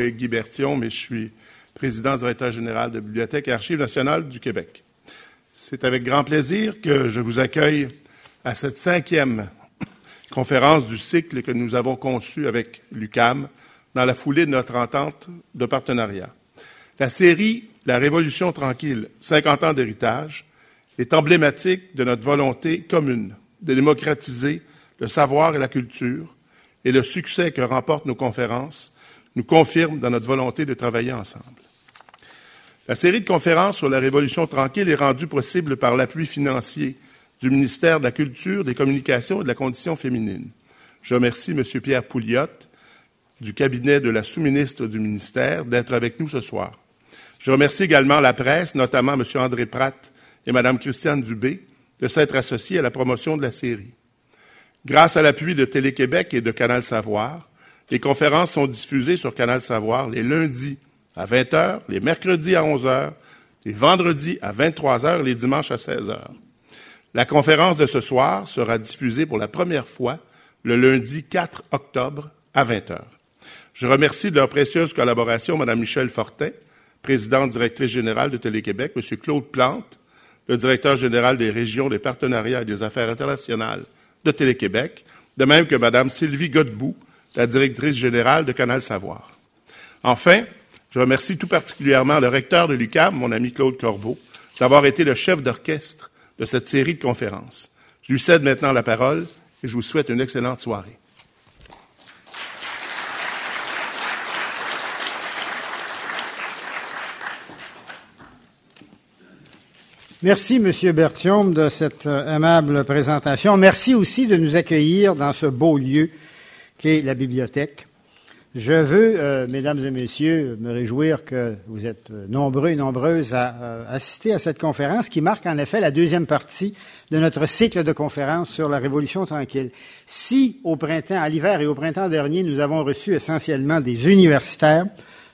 Guy Bertillon, mais je suis président directeur général de Bibliothèque et Archives nationales du Québec. C'est avec grand plaisir que je vous accueille à cette cinquième conférence du cycle que nous avons conçu avec l'UCAM dans la foulée de notre entente de partenariat. La série La Révolution tranquille, 50 ans d'héritage, est emblématique de notre volonté commune de démocratiser le savoir et la culture, et le succès que remportent nos conférences nous confirme dans notre volonté de travailler ensemble. La série de conférences sur la Révolution tranquille est rendue possible par l'appui financier du ministère de la Culture, des Communications et de la Condition féminine. Je remercie M. Pierre Pouliot du cabinet de la sous-ministre du ministère d'être avec nous ce soir. Je remercie également la presse, notamment M. André Pratt et Mme Christiane Dubé, de s'être associés à la promotion de la série. Grâce à l'appui de Télé-Québec et de Canal Savoir, les conférences sont diffusées sur Canal Savoir les lundis à 20 h, les mercredis à 11 h, les vendredis à 23 h et les dimanches à 16 h. La conférence de ce soir sera diffusée pour la première fois le lundi 4 octobre à 20 h. Je remercie de leur précieuse collaboration Mme Michel Fortin, présidente directrice générale de Télé-Québec, M. Claude Plante, le directeur général des régions, des partenariats et des affaires internationales de Télé-Québec, de même que Mme Sylvie Godbout, la directrice générale de Canal Savoir. Enfin, je remercie tout particulièrement le recteur de l'UCAM, mon ami Claude Corbeau, d'avoir été le chef d'orchestre de cette série de conférences. Je lui cède maintenant la parole et je vous souhaite une excellente soirée. Merci, Monsieur Berthiaume, de cette euh, aimable présentation. Merci aussi de nous accueillir dans ce beau lieu la bibliothèque. Je veux, euh, mesdames et messieurs, me réjouir que vous êtes euh, nombreux et nombreuses à assister à cette conférence qui marque en effet la deuxième partie de notre cycle de conférences sur la Révolution tranquille. Si au printemps, à l'hiver et au printemps dernier, nous avons reçu essentiellement des universitaires,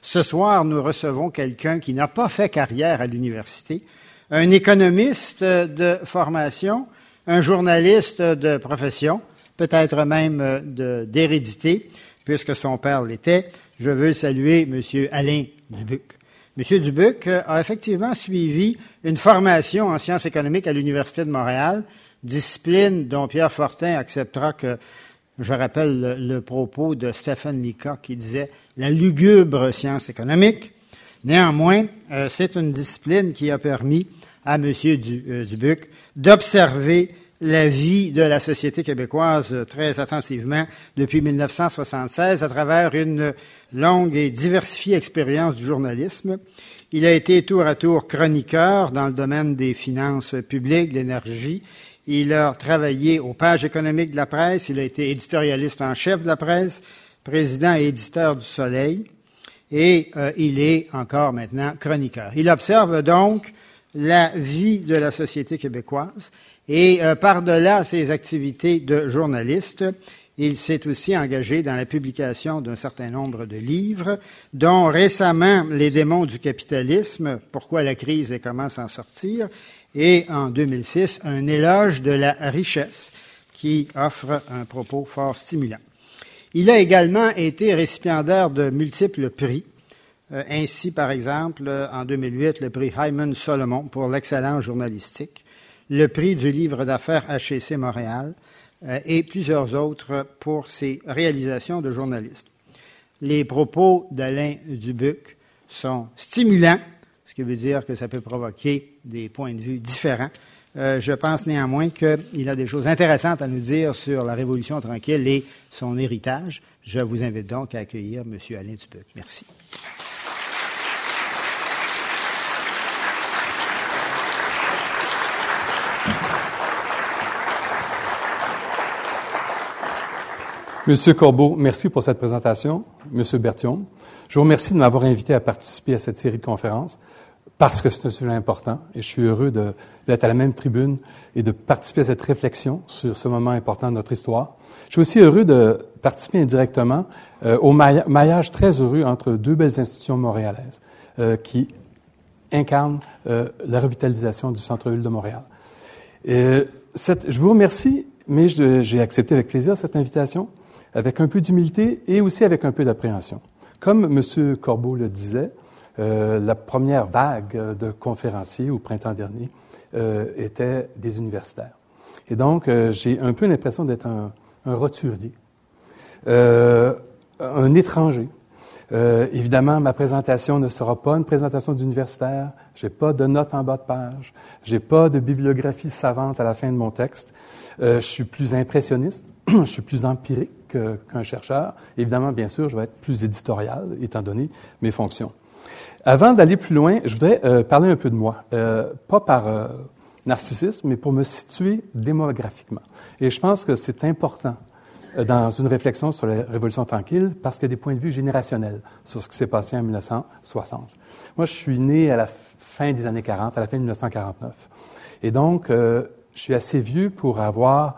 ce soir, nous recevons quelqu'un qui n'a pas fait carrière à l'université, un économiste de formation, un journaliste de profession, peut-être même d'hérédité, puisque son père l'était. Je veux saluer M. Alain Dubuc. M. Dubuc a effectivement suivi une formation en sciences économiques à l'Université de Montréal, discipline dont Pierre Fortin acceptera que je rappelle le, propos de Stephen Leacock qui disait la lugubre science économique. Néanmoins, euh, c'est une discipline qui a permis à M. Euh, Dubuc d'observer la vie de la société québécoise très attentivement depuis 1976 à travers une longue et diversifiée expérience du journalisme. Il a été tour à tour chroniqueur dans le domaine des finances publiques, de l'énergie. Il a travaillé aux pages économiques de la presse. Il a été éditorialiste en chef de la presse, président et éditeur du Soleil. Et euh, il est encore maintenant chroniqueur. Il observe donc la vie de la société québécoise. Et euh, par-delà ses activités de journaliste, il s'est aussi engagé dans la publication d'un certain nombre de livres, dont récemment Les démons du capitalisme, pourquoi la crise et comment s'en sortir, et en 2006, Un éloge de la richesse, qui offre un propos fort stimulant. Il a également été récipiendaire de multiples prix, euh, ainsi, par exemple, en 2008, le prix Hyman Solomon pour l'excellence journalistique, le prix du livre d'affaires HEC Montréal euh, et plusieurs autres pour ses réalisations de journaliste. Les propos d'Alain Dubuc sont stimulants, ce qui veut dire que ça peut provoquer des points de vue différents. je pense néanmoins qu'il a des choses intéressantes à nous dire sur la Révolution tranquille et son héritage. Je vous invite donc à accueillir M. Alain Dubuc. Merci. Monsieur Corbeau, merci pour cette présentation. Monsieur Berthiaume, je vous remercie de m'avoir invité à participer à cette série de conférences parce que c'est un sujet important et je suis heureux d'être à la même tribune et de participer à cette réflexion sur ce moment important de notre histoire. Je suis aussi heureux de participer indirectement euh, au maillage très heureux entre deux belles institutions montréalaises euh, qui incarnent euh, la revitalisation du centre-ville de Montréal. Je vous remercie, mais j'ai accepté avec plaisir cette invitation avec un peu d'humilité et aussi avec un peu d'appréhension. Comme M. Corbeau le disait, euh, la première vague de conférenciers au printemps dernier euh, était des universitaires. Et donc, euh, j'ai un peu l'impression d'être un, roturier, un étranger. évidemment, ma présentation ne sera pas une présentation d'universitaire. J'ai pas de notes en bas de page. J'ai pas de bibliographie savante à la fin de mon texte. je suis plus impressionniste. je suis plus empirique qu'un chercheur. Évidemment, bien sûr, je vais être plus éditorial, étant donné mes fonctions. Avant d'aller plus loin, je voudrais euh, parler un peu de moi, euh, pas par euh, narcissisme, mais pour me situer démographiquement. Et je pense que c'est important dans une réflexion sur la Révolution tranquille parce qu'il y a des points de vue générationnels sur ce qui s'est passé en 1960. Moi, je suis né à la fin des années 40, à la fin de 1949. Et donc, je suis assez vieux pour avoir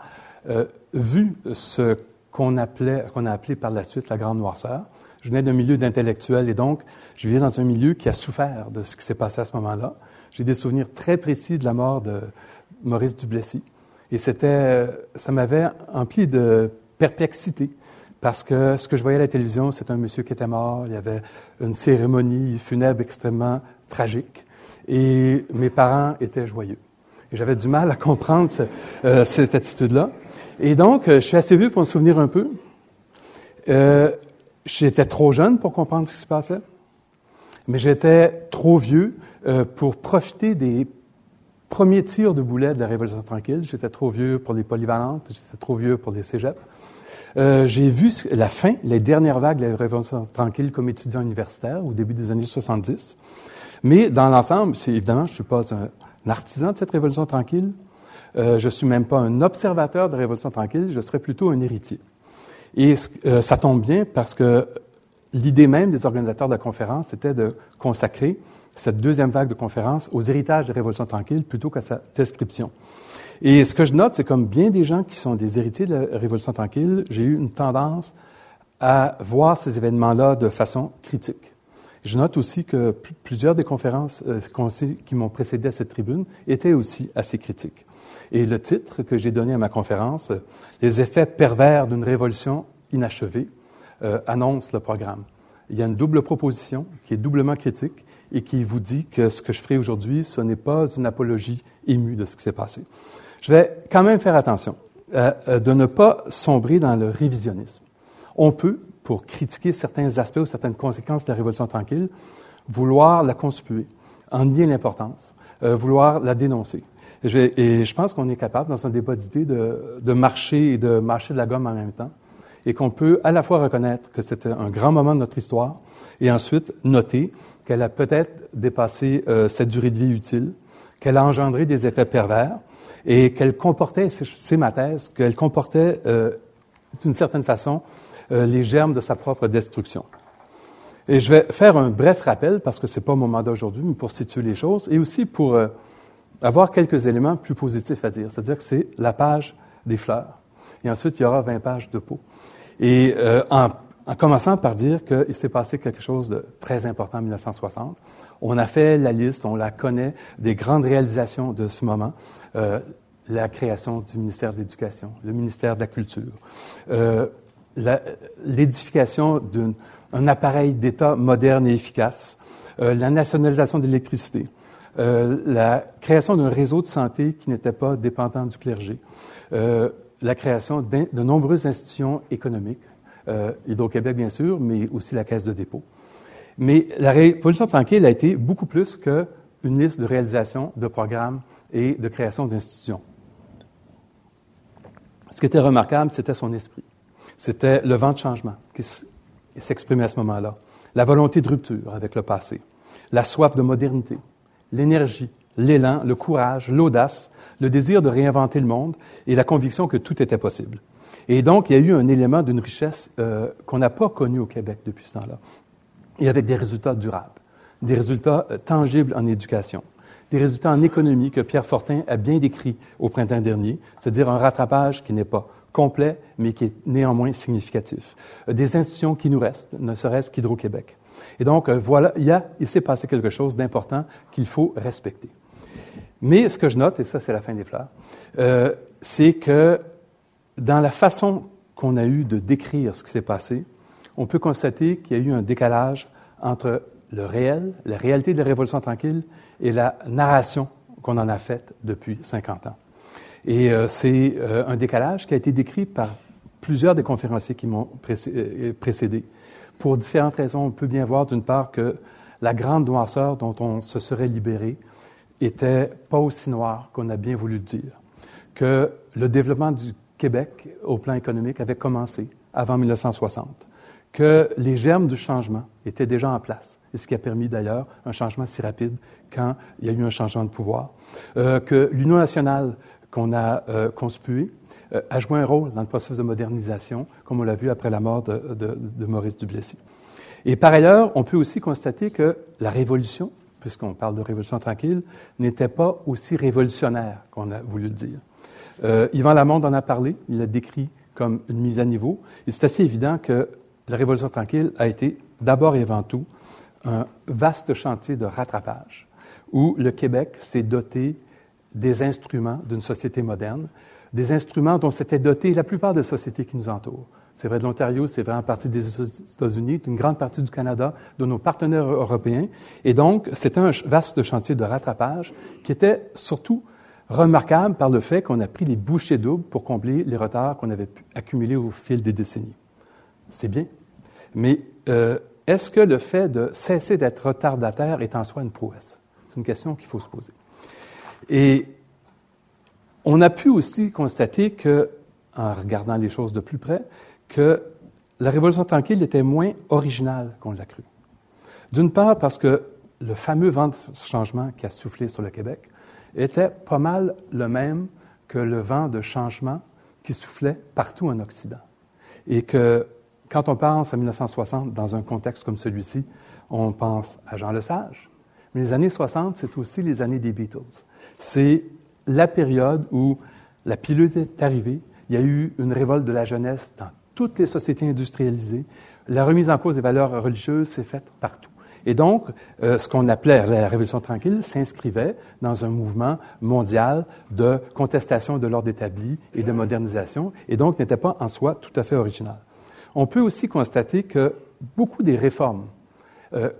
vu ce qu'on appelait, qu'on a appelé par la suite la Grande Noirceur. Je venais d'un milieu d'intellectuels et donc je vivais dans un milieu qui a souffert de ce qui s'est passé à ce moment-là. J'ai des souvenirs très précis de la mort de Maurice Duplessis et c'était, ça m'avait empli de perplexité parce que ce que je voyais à la télévision, c'est un monsieur qui était mort, il y avait une cérémonie funèbre extrêmement tragique et mes parents étaient joyeux. J'avais du mal à comprendre euh, cette attitude-là. Et donc, euh, je suis assez vieux pour me souvenir un peu. Euh, j'étais trop jeune pour comprendre ce qui se passait, mais j'étais trop vieux euh, pour profiter des premiers tirs de boulet de la Révolution tranquille. J'étais trop vieux pour les polyvalentes, j'étais trop vieux pour les cégeps. J'ai vu la fin, les dernières vagues de la Révolution tranquille comme étudiant universitaire au début des années 70. Mais dans l'ensemble, c'est évidemment, je ne suis pas un, artisan de cette Révolution tranquille. Euh, je ne suis même pas un observateur de la Révolution tranquille, je serais plutôt un héritier. Et euh, ça tombe bien parce que l'idée même des organisateurs de la conférence, c'était de consacrer cette deuxième vague de conférences aux héritages de la Révolution tranquille plutôt qu'à sa description. Et ce que je note, c'est comme bien des gens qui sont des héritiers de la Révolution tranquille, j'ai eu une tendance à voir ces événements-là de façon critique. Je note aussi que plusieurs des conférences euh, qui m'ont précédé à cette tribune étaient aussi assez critiques. Et le titre que j'ai donné à ma conférence, Les effets pervers d'une révolution inachevée, euh, annonce le programme. Il y a une double proposition qui est doublement critique et qui vous dit que ce que je ferai aujourd'hui, ce n'est pas une apologie émue de ce qui s'est passé. Je vais quand même faire attention euh, euh, de ne pas sombrer dans le révisionnisme. On peut, pour critiquer certains aspects ou certaines conséquences de la Révolution tranquille, vouloir la conspuer, en nier l'importance, vouloir la dénoncer. Et je, pense qu'on est capable, dans un débat d'idées, de, de, marcher et de marcher de la gomme en même temps, et qu'on peut à la fois reconnaître que c'était un grand moment de notre histoire, et ensuite noter qu'elle a peut-être dépassé euh, cette durée de vie utile, qu'elle a engendré des effets pervers, et qu'elle comportait, c'est ma thèse, qu'elle comportait euh, d'une certaine façon euh, les germes de sa propre destruction. Et je vais faire un bref rappel, parce que ce n'est pas mon mandat aujourd'hui, mais pour situer les choses, et aussi pour avoir quelques éléments plus positifs à dire. C'est-à-dire que c'est la page des fleurs. Et ensuite, il y aura 20 pages de peau. Et euh, en, en, commençant par dire qu'il s'est passé quelque chose de très important en 1960. On a fait la liste, on la connaît, des grandes réalisations de ce moment. Euh, la création du ministère de l'Éducation, le ministère de la Culture, euh, l'édification d'un appareil d'État moderne et efficace, euh, la nationalisation de l'électricité, euh, la création d'un réseau de santé qui n'était pas dépendant du clergé, euh, la création de nombreuses institutions économiques, euh, Hydro-Québec bien sûr, mais aussi la Caisse de dépôt. Mais la Révolution tranquille a été beaucoup plus qu'une liste de réalisation de programmes et de création d'institutions. Ce qui était remarquable, c'était son esprit. C'était le vent de changement qui s'exprimait à ce moment-là, la volonté de rupture avec le passé, la soif de modernité, l'énergie, l'élan, le courage, l'audace, le désir de réinventer le monde et la conviction que tout était possible. Et donc, il y a eu un élément d'une richesse euh, qu'on n'a pas connu au Québec depuis ce temps-là, et avec des résultats durables, des résultats euh, tangibles en éducation, des résultats en économie que Pierre Fortin a bien décrit au printemps dernier, c'est-à-dire un rattrapage qui n'est pas complet, mais qui est néanmoins significatif. Euh, des institutions qui nous restent, ne serait-ce qu'Hydro-Québec. Et donc, euh, voilà, il, s'est passé quelque chose d'important qu'il faut respecter. Mais ce que je note, et ça c'est la fin des fleurs, euh, c'est que dans la façon qu'on a eu de décrire ce qui s'est passé, on peut constater qu'il y a eu un décalage entre le réel, la réalité de la Révolution tranquille et la narration qu'on en a faite depuis 50 ans. Et euh, c'est un décalage qui a été décrit par plusieurs des conférenciers qui m'ont précédé. Pour différentes raisons, on peut bien voir d'une part que la grande noirceur dont on se serait libéré était pas aussi noire qu'on a bien voulu dire, que le développement du Québec au plan économique avait commencé avant 1960, que les germes du changement étaient déjà en place, et ce qui a permis d'ailleurs un changement si rapide quand il y a eu un changement de pouvoir, euh, que l'Union nationale qu'on a euh, conspuée euh, a joué un rôle dans le processus de modernisation, comme on l'a vu après la mort de, Maurice Duplessis. Et par ailleurs, on peut aussi constater que la révolution, puisqu'on parle de révolution tranquille, n'était pas aussi révolutionnaire qu'on a voulu le dire. Euh, Yvan Lamonde en a parlé, il l'a décrit comme une mise à niveau, et c'est assez évident que la révolution tranquille a été d'abord et avant tout un vaste chantier de rattrapage, où le Québec s'est doté des instruments d'une société moderne, des instruments dont s'étaient dotés la plupart des sociétés qui nous entourent. C'est vrai de l'Ontario, c'est vrai en partie des États-Unis, d'une grande partie du Canada, de nos partenaires européens. Et donc, c'était un vaste chantier de rattrapage qui était surtout remarquable par le fait qu'on a pris les bouchées doubles pour combler les retards qu'on avait accumulés au fil des décennies. C'est bien. Mais euh, est-ce que le fait de cesser d'être retardataire est en soi une prouesse? C'est une question qu'il faut se poser. Et on a pu aussi constater que, en regardant les choses de plus près, que la Révolution tranquille était moins originale qu'on l'a cru. D'une part, parce que le fameux vent de changement qui a soufflé sur le Québec était pas mal le même que le vent de changement qui soufflait partout en Occident. Et que quand on pense à 1960 dans un contexte comme celui-ci, on pense à Jean Lesage. Mais les années 60, c'est aussi les années des Beatles. C'est la période où la pilule est arrivée, il y a eu une révolte de la jeunesse dans toutes les sociétés industrialisées. La remise en cause des valeurs religieuses s'est faite partout. Et donc, euh, ce qu'on appelait la Révolution tranquille s'inscrivait dans un mouvement mondial de contestation de l'ordre établi et de modernisation, et donc n'était pas en soi tout à fait original. On peut aussi constater que beaucoup des réformes euh,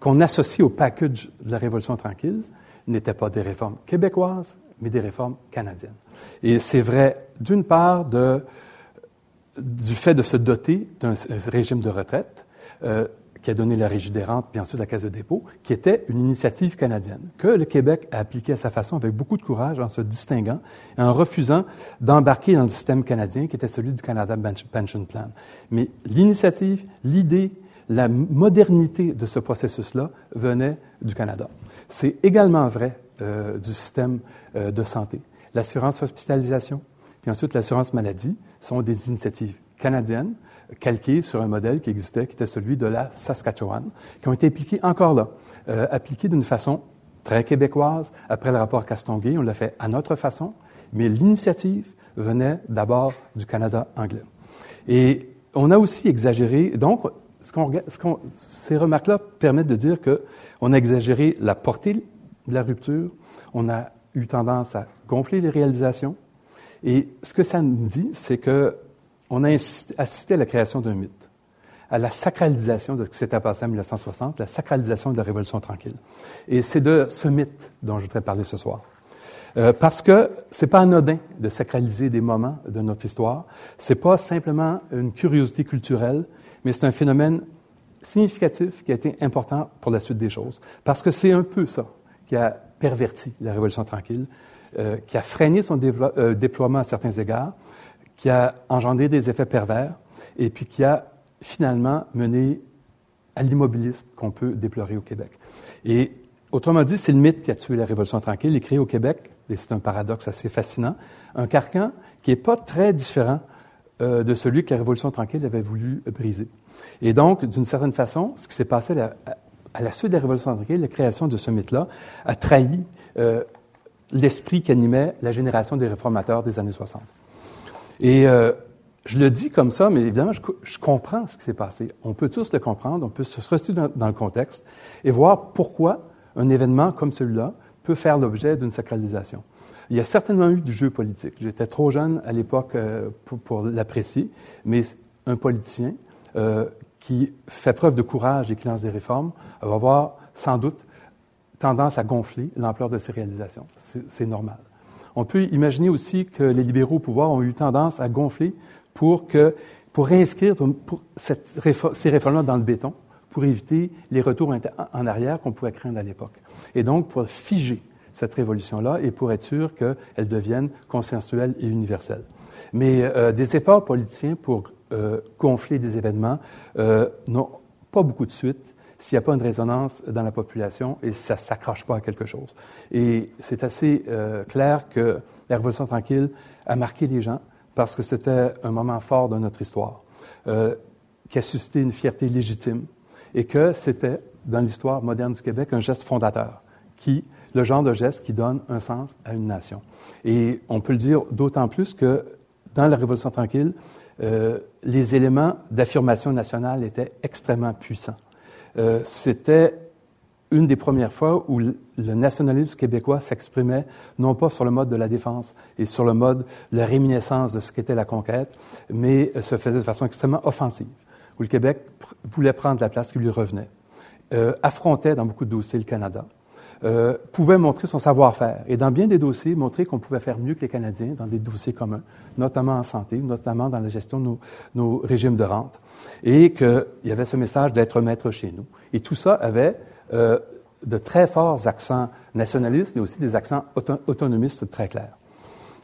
qu'on associe au package de la Révolution tranquille n'étaient pas des réformes québécoises, mais des réformes canadiennes. Et c'est vrai, d'une part, du fait de se doter d'un régime de retraite euh, qui a donné la Régie des rentes, puis ensuite la Caisse de dépôt, qui était une initiative canadienne, que le Québec a appliquée à sa façon avec beaucoup de courage en se distinguant et en refusant d'embarquer dans le système canadien qui était celui du Canada Pension Plan. Mais l'initiative, l'idée, la modernité de ce processus-là venait du Canada. C'est également vrai euh, du système euh, de santé. L'assurance hospitalisation, puis ensuite l'assurance maladie, sont des initiatives canadiennes calquées sur un modèle qui existait, qui était celui de la Saskatchewan, qui ont été appliquées encore là, euh, appliquées d'une façon très québécoise. Après le rapport Castonguay, on l'a fait à notre façon, mais l'initiative venait d'abord du Canada anglais. Et on a aussi exagéré, donc, ce ce ces remarques-là permettent de dire qu'on a exagéré la portée de la rupture, on a eu tendance à gonfler les réalisations, et ce que ça nous dit, c'est qu'on a assisté à la création d'un mythe, à la sacralisation de ce qui s'était passé en 1960, la sacralisation de la Révolution tranquille. Et c'est de ce mythe dont je voudrais parler ce soir. Euh, parce que c'est pas anodin de sacraliser des moments de notre histoire. C'est pas simplement une curiosité culturelle, mais c'est un phénomène significatif qui a été important pour la suite des choses. Parce que c'est un peu ça qui a perverti la Révolution tranquille, euh, qui a freiné son euh, déploiement à certains égards, qui a engendré des effets pervers et puis qui a finalement mené à l'immobilisme qu'on peut déplorer au Québec. Et autrement dit, c'est le mythe qui a tué la Révolution tranquille et créé au Québec, et c'est un paradoxe assez fascinant, un carcan qui n'est pas très différent euh, de celui que la Révolution tranquille avait voulu briser. Et donc, d'une certaine façon, ce qui s'est passé à, la suite de la Révolution tranquille, la création de ce mythe-là, a trahi l'esprit qui animait la génération des réformateurs des années 60. Et euh, je le dis comme ça, mais évidemment, je, comprends ce qui s'est passé. On peut tous le comprendre, on peut se rester dans, le contexte et voir pourquoi un événement comme celui-là peut faire l'objet d'une sacralisation. Il y a certainement eu du jeu politique. J'étais trop jeune à l'époque euh, pour, l'apprécier, mais un politicien euh, qui fait preuve de courage et qui lance des réformes va avoir sans doute tendance à gonfler l'ampleur de ses réalisations. C'est normal. On peut imaginer aussi que les libéraux au pouvoir ont eu tendance à gonfler pour, que, pour réinscrire ces réformes-là dans le béton, pour éviter les retours en arrière qu'on pouvait craindre à l'époque. Et donc, pour figer cette révolution-là et pour être sûr qu'elle devienne consensuelle et universelle. Mais euh, des efforts politiciens pour euh, gonfler des événements euh, n'ont pas beaucoup de suite s'il n'y a pas une résonance dans la population et ça ne s'accroche pas à quelque chose. Et c'est assez euh, clair que la Révolution tranquille a marqué les gens parce que c'était un moment fort de notre histoire, euh, qui a suscité une fierté légitime et que c'était, dans l'histoire moderne du Québec, un geste fondateur, qui, le genre de geste qui donne un sens à une nation. Et on peut le dire d'autant plus que dans la Révolution tranquille, euh, les éléments d'affirmation nationale étaient extrêmement puissants. Euh, c'était une des premières fois où le nationalisme québécois s'exprimait non pas sur le mode de la défense et sur le mode de la réminiscence de ce qu'était la conquête, mais se faisait de façon extrêmement offensive, où le Québec voulait prendre la place qui lui revenait, euh, affrontait dans beaucoup de dossiers le Canada, euh, pouvait montrer son savoir-faire et dans bien des dossiers montrer qu'on pouvait faire mieux que les Canadiens dans des dossiers communs, notamment en santé, notamment dans la gestion de nos, nos régimes de rente et qu'il y avait ce message d'être maître chez nous. Et tout ça avait euh, de très forts accents nationalistes et aussi des accents autonomistes très clairs.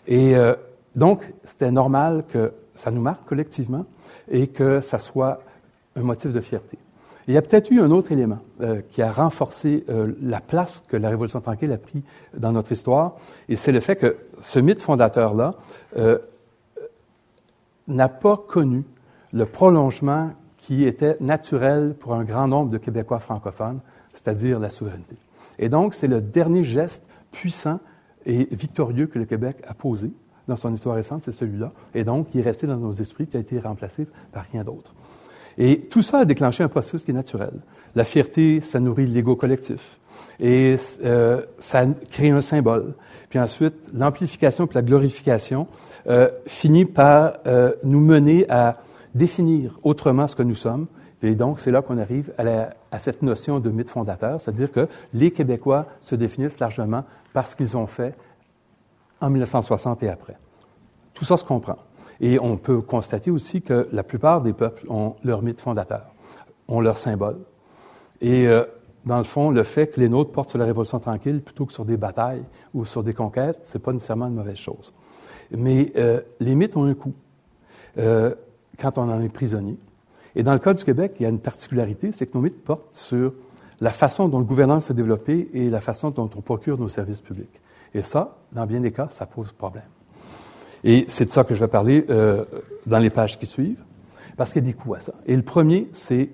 Et euh, donc, c'était normal que ça nous marque collectivement et que ça soit un motif de fierté. Il y a peut-être eu un autre élément euh, qui a renforcé euh, la place que la Révolution tranquille a pris dans notre histoire, et c'est le fait que ce mythe fondateur-là euh, n'a pas connu le prolongement qui était naturel pour un grand nombre de Québécois francophones, c'est-à-dire la souveraineté. Et donc, c'est le dernier geste puissant et victorieux que le Québec a posé dans son histoire récente, c'est celui-là. Et donc, il est resté dans nos esprits, qui a été remplacé par rien d'autre. Et tout ça a déclenché un processus qui est naturel. La fierté, ça nourrit l'ego collectif. Et euh, ça crée un symbole. Puis ensuite, l'amplification puis la glorification euh, finit par euh, nous mener à définir autrement ce que nous sommes. Et donc, c'est là qu'on arrive à, cette notion de mythe fondateur, c'est-à-dire que les Québécois se définissent largement par ce qu'ils ont fait en 1960 et après. Tout ça se comprend. Et on peut constater aussi que la plupart des peuples ont leur mythe fondateur, ont leur symbole. Et euh, dans le fond, le fait que les nôtres portent sur la Révolution tranquille plutôt que sur des batailles ou sur des conquêtes, c'est pas nécessairement une mauvaise chose. Mais euh, les mythes ont un coût. Euh, quand on en est prisonnier. Et dans le cas du Québec, il y a une particularité, c'est que nos mythes portent sur la façon dont le gouvernement s'est développé et la façon dont on procure nos services publics. Et ça, dans bien des cas, ça pose problème. Et c'est de ça que je vais parler euh, dans les pages qui suivent, parce qu'il y a des coûts à ça. Et le premier, c'est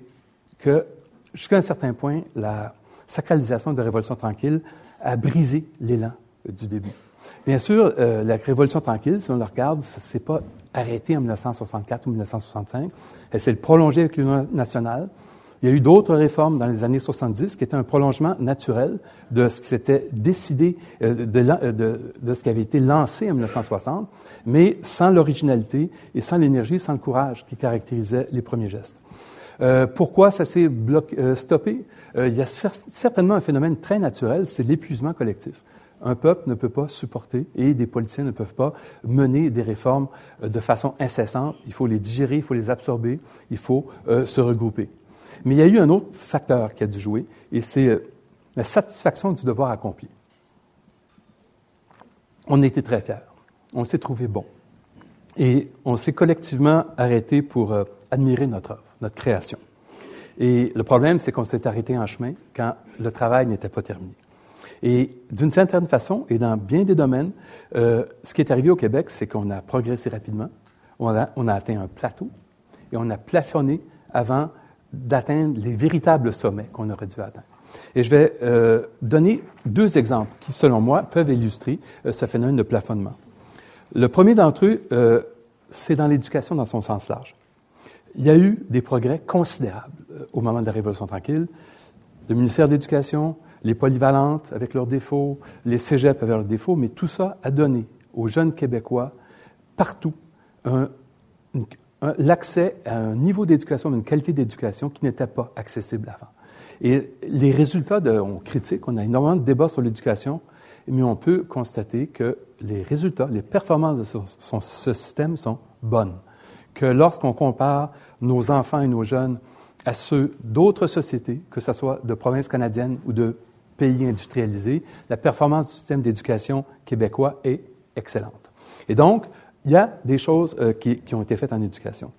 que, jusqu'à un certain point, la sacralisation de la Révolution tranquille a brisé l'élan du début. Bien sûr, euh, la Révolution tranquille, si on la regarde, ce n'est pas arrêté en 1964 ou 1965. Elle s'est prolongée avec l'Union nationale. Il y a eu d'autres réformes dans les années 70 qui étaient un prolongement naturel de ce qui s'était décidé, euh, de, de, ce qui avait été lancé en 1960, mais sans l'originalité et sans l'énergie, sans le courage qui caractérisait les premiers gestes. Euh, pourquoi ça s'est euh, stoppé? Euh, il y a certainement un phénomène très naturel, c'est l'épuisement collectif un peuple ne peut pas supporter et des politiciens ne peuvent pas mener des réformes euh, de façon incessante. Il faut les digérer, il faut les absorber, il faut euh, se regrouper. Mais il y a eu un autre facteur qui a dû jouer et c'est euh, la satisfaction du devoir accompli. On a été très fiers. On s'est trouvé bon. Et on s'est collectivement arrêté pour admirer notre œuvre, notre création. Et le problème, c'est qu'on s'est arrêté en chemin quand le travail n'était pas terminé. Et d'une certaine façon, et dans bien des domaines, euh, ce qui est arrivé au Québec, c'est qu'on a progressé rapidement, on a, atteint un plateau et on a plafonné avant d'atteindre les véritables sommets qu'on aurait dû atteindre. Et je vais euh, donner deux exemples qui, selon moi, peuvent illustrer euh, ce phénomène de plafonnement. Le premier d'entre eux, euh, c'est dans l'éducation dans son sens large. Il y a eu des progrès considérables euh, au moment de la Révolution tranquille. Le ministère de l'Éducation, les polyvalentes avec leurs défauts, les cégeps avec leurs défauts, mais tout ça a donné aux jeunes Québécois partout un, l'accès à un niveau d'éducation, une qualité d'éducation qui n'était pas accessible avant. Et les résultats, de, on critique, on a énormément de débats sur l'éducation, mais on peut constater que les résultats, les performances de ce système sont bonnes. Que lorsqu'on compare nos enfants et nos jeunes à ceux d'autres sociétés, que ce soit de provinces canadiennes ou de pays industrialisés, la performance du système d'éducation québécois est excellente. Et donc, il y a des choses euh, qui, ont été faites en éducation.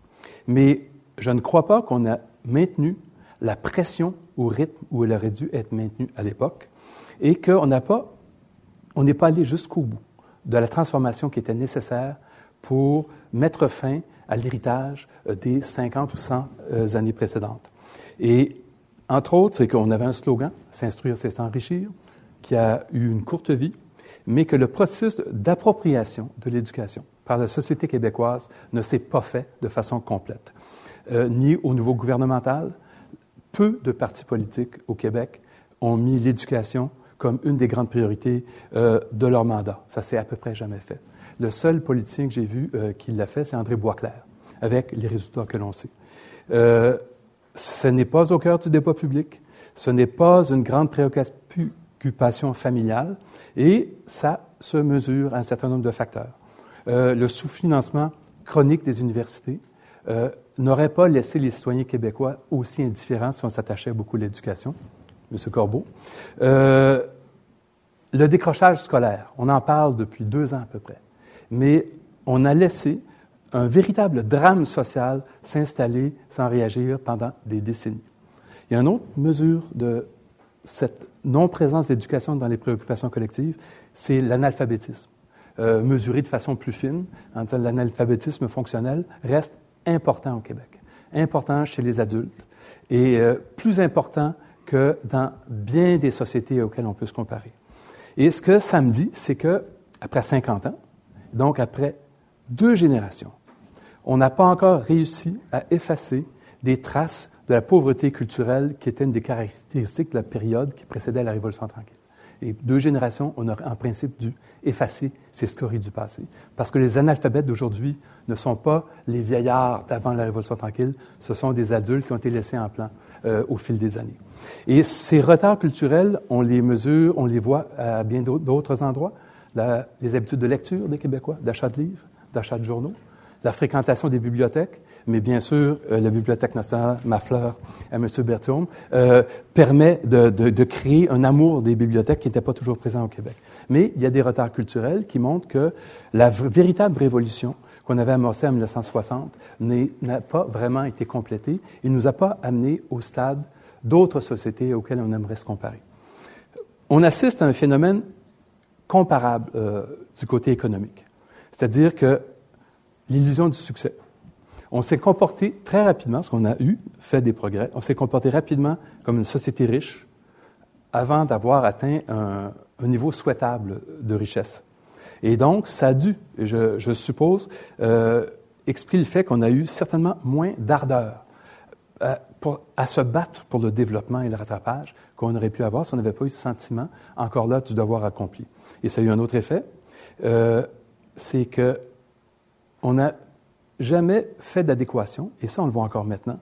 Mais je ne crois pas qu'on a maintenu la pression au rythme où elle aurait dû être maintenue à l'époque et qu'on n'a pas, on n'est pas allé jusqu'au bout de la transformation qui était nécessaire pour mettre fin à l'héritage euh, des 50 ou 100 euh, années précédentes. Et entre autres, c'est qu'on avait un slogan, S'instruire, c'est s'enrichir, qui a eu une courte vie, mais que le processus d'appropriation de l'éducation par la société québécoise ne s'est pas fait de façon complète, euh, ni au niveau gouvernemental. Peu de partis politiques au Québec ont mis l'éducation comme une des grandes priorités euh, de leur mandat. Ça s'est à peu près jamais fait. Le seul politicien que j'ai vu euh, qui l'a fait, c'est André Boisclair, avec les résultats que l'on sait. Ce n'est pas au cœur du débat public, ce n'est pas une grande préoccupation familiale, et ça se mesure à un certain nombre de facteurs. Euh, le sous-financement chronique des universités euh, n'aurait pas laissé les citoyens québécois aussi indifférents si on s'attachait beaucoup à l'éducation. M. Corbeau. Euh, le décrochage scolaire, on en parle depuis deux ans à peu près, mais on a laissé un véritable drame social s'installer sans réagir pendant des décennies. Il y a une autre mesure de cette non-présence d'éducation dans les préoccupations collectives, c'est l'analphabétisme. Euh, mesuré de façon plus fine, l'analphabétisme fonctionnel reste important au Québec, important chez les adultes et euh, plus important que dans bien des sociétés auxquelles on peut se comparer. Et ce que ça me dit, c'est que après 50 ans, donc après deux générations, on n'a pas encore réussi à effacer des traces de la pauvreté culturelle qui était une des caractéristiques de la période qui précédait la Révolution tranquille. Et deux générations, on aurait en principe dû effacer ces scories du passé. Parce que les analphabètes d'aujourd'hui ne sont pas les vieillards d'avant la Révolution tranquille, ce sont des adultes qui ont été laissés en plan euh, au fil des années. Et ces retards culturels, on les mesure, on les voit à bien d'autres endroits. les habitudes de lecture des Québécois, d'achat de livres, d'achat de journaux, la fréquentation des bibliothèques, mais bien sûr, euh, la Bibliothèque nationale, ma fleur à M. Berthiaume, euh, permet de, créer un amour des bibliothèques qui n'était pas toujours présent au Québec. Mais il y a des retards culturels qui montrent que la véritable révolution qu'on avait amorcée en 1960 n'a pas vraiment été complétée et ne nous a pas amené au stade d'autres sociétés auxquelles on aimerait se comparer. On assiste à un phénomène comparable euh, du côté économique, c'est-à-dire que l'illusion du succès. On s'est comporté très rapidement, parce qu'on a eu fait des progrès, on s'est comporté rapidement comme une société riche avant d'avoir atteint un, niveau souhaitable de richesse. Et donc, ça a dû, je, suppose, euh, expliquer le fait qu'on a eu certainement moins d'ardeur euh, à se battre pour le développement et le rattrapage qu'on aurait pu avoir si on n'avait pas eu ce sentiment, encore là, du devoir accompli. Et ça a eu un autre effet, euh, c'est que on n'a jamais fait d'adéquation, et ça on le voit encore maintenant,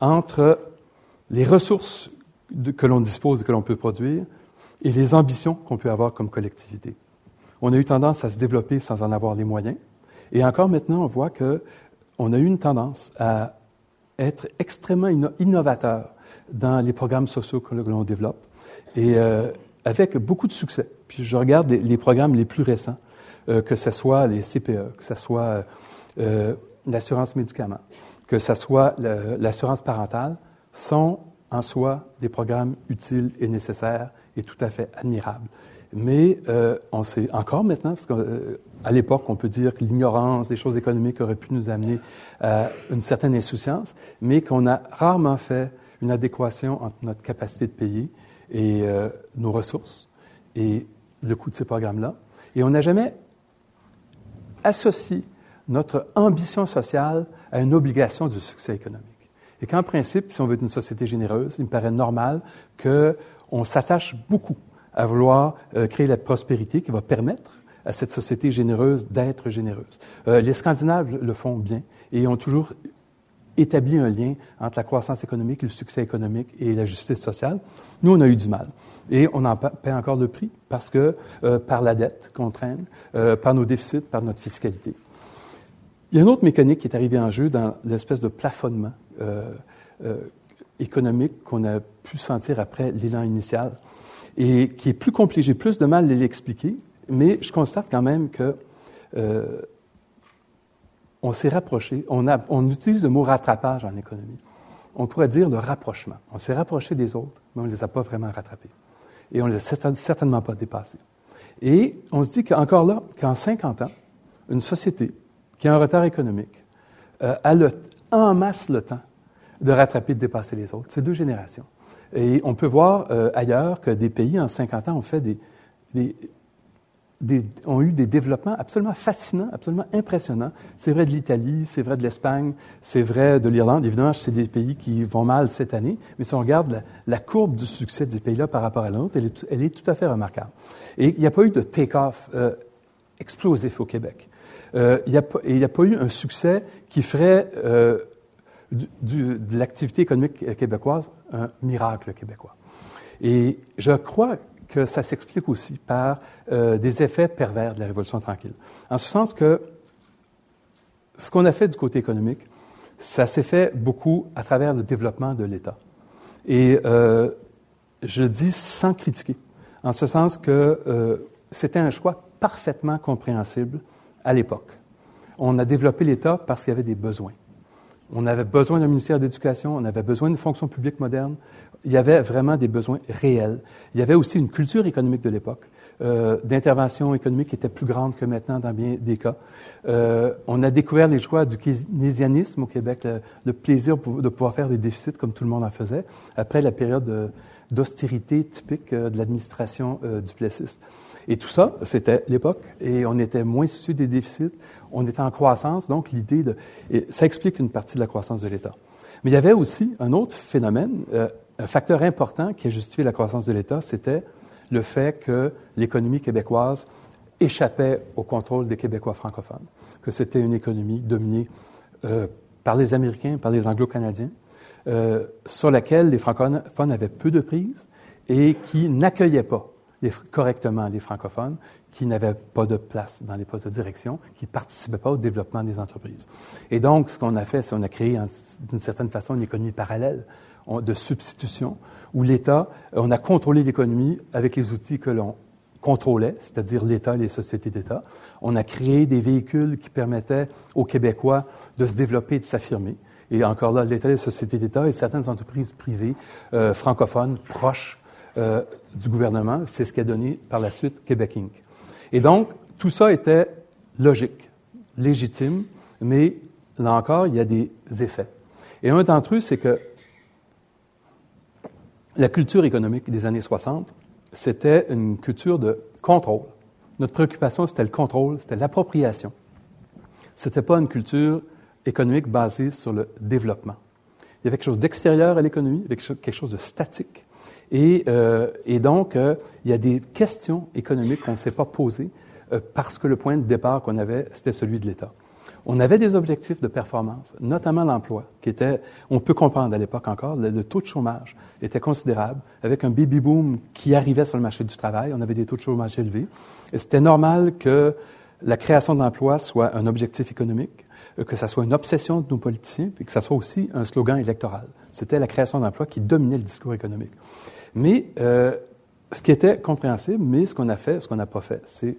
entre les ressources que l'on dispose et que l'on peut produire et les ambitions qu'on peut avoir comme collectivité. On a eu tendance à se développer sans en avoir les moyens, et encore maintenant on voit qu'on a eu une tendance à être extrêmement innovateur dans les programmes sociaux que l'on développe, et euh, avec beaucoup de succès. Puis je regarde les, programmes les plus récents, euh, que ce soit les CPE, que ce soit euh, l'assurance médicaments, que ce soit l'assurance parentale, sont en soi des programmes utiles et nécessaires et tout à fait admirables. Mais euh, on sait encore maintenant, parce qu'à euh, l'époque, on peut dire que l'ignorance des choses économiques aurait pu nous amener à une certaine insouciance, mais qu'on a rarement fait une adéquation entre notre capacité de payer et euh, nos ressources et le coût de ces programmes-là. Et on n'a jamais associé notre ambition sociale à une obligation du succès économique. Et qu'en principe, si on veut être une société généreuse, il me paraît normal qu'on s'attache beaucoup à vouloir euh, créer la prospérité qui va permettre à cette société généreuse d'être généreuse. Euh, les Scandinaves le font bien et ont toujours établi un lien entre la croissance économique, le succès économique et la justice sociale. Nous, on a eu du mal. Et on en paie encore le prix parce que euh, par la dette qu'on traîne, par nos déficits, par notre fiscalité. Il y a une autre mécanique qui est arrivée en jeu dans l'espèce de plafonnement euh, économique qu'on a pu sentir après l'élan initial et qui est plus compliqué. J'ai plus de mal à l'expliquer, mais je constate quand même que on s'est rapproché. On, on, utilise le mot rattrapage en économie. On pourrait dire le rapprochement. On s'est rapproché des autres, mais on ne les a pas vraiment rattrapés. Et on ne les a certainement pas dépassés. Et on se dit qu'encore là, qu'en 50 ans, une société qui a un retard économique euh, le, en masse le temps de rattraper, de dépasser les autres. C'est deux générations. Et on peut voir euh, ailleurs que des pays en 50 ans ont fait des, ont eu des développements absolument fascinants, absolument impressionnants. C'est vrai de l'Italie, c'est vrai de l'Espagne, c'est vrai de l'Irlande. Évidemment, c'est des pays qui vont mal cette année, mais si on regarde la, courbe du succès de ces pays-là par rapport à l'autre, elle, elle, est tout à fait remarquable. Et il n'y a pas eu de take-off euh, explosif au Québec. Euh, il n'y a, pas eu un succès qui ferait euh, de l'activité économique québécoise un miracle québécois. Et je crois que ça s'explique aussi par euh, des effets pervers de la Révolution tranquille. En ce sens que ce qu'on a fait du côté économique, ça s'est fait beaucoup à travers le développement de l'État. Et je dis sans critiquer, en ce sens que c'était un choix parfaitement compréhensible à l'époque. On a développé l'État parce qu'il y avait des besoins. On avait besoin d'un ministère d'éducation, on avait besoin d'une fonction publique moderne, il y avait vraiment des besoins réels. Il y avait aussi une culture économique de l'époque, euh, d'intervention économique qui était plus grande que maintenant dans bien des cas. Euh, on a découvert les joies du keynésianisme au Québec, le, plaisir de pouvoir faire des déficits comme tout le monde en faisait, après la période d'austérité typique euh, de l'administration du Plessis. Et tout ça, c'était l'époque, et on était moins soucieux des déficits, on était en croissance, donc l'idée de... Ça explique une partie de la croissance de l'État. Mais il y avait aussi un autre phénomène euh, un facteur important qui a justifié la croissance de l'État, c'était le fait que l'économie québécoise échappait au contrôle des Québécois francophones, que c'était une économie dominée euh, par les Américains, par les Anglo-Canadiens, euh, sur laquelle les francophones avaient peu de prise et qui n'accueillaient pas correctement les francophones, qui n'avaient pas de place dans les postes de direction, qui ne participaient pas au développement des entreprises. Et donc, ce qu'on a fait, c'est qu'on a créé d'une certaine façon une économie parallèle de substitution, où l'État, euh, on a contrôlé l'économie avec les outils que l'on contrôlait, c'est-à-dire l'État et les sociétés d'État. On a créé des véhicules qui permettaient aux Québécois de se développer et de s'affirmer. Et encore là, l'État et les sociétés d'État et certaines entreprises privées euh, francophones proches euh, du gouvernement, c'est ce qui a donné par la suite Québec Inc. Et donc, tout ça était logique, légitime, mais là encore, il y a des effets. Et un d'entre eux, c'est que la culture économique des années 60, c'était une culture de contrôle. Notre préoccupation, c'était le contrôle, c'était l'appropriation. Ce n'était pas une culture économique basée sur le développement. Il y avait quelque chose d'extérieur à l'économie, quelque chose de statique. Et, euh, donc, euh, il y a des questions économiques qu'on ne s'est pas posées euh, parce que le point de départ qu'on avait, c'était celui de l'État. On avait des objectifs de performance, notamment l'emploi, qui était, on peut comprendre à l'époque encore, le, taux de chômage était considérable. Avec un baby boom qui arrivait sur le marché du travail, on avait des taux de chômage élevés. Et c'était normal que la création d'emplois soit un objectif économique, euh, que ça soit une obsession de nos politiciens, puis que ça soit aussi un slogan électoral. C'était la création d'emplois qui dominait le discours économique. Mais euh, ce qui était compréhensible, mais ce qu'on a fait, ce qu'on n'a pas fait, c'est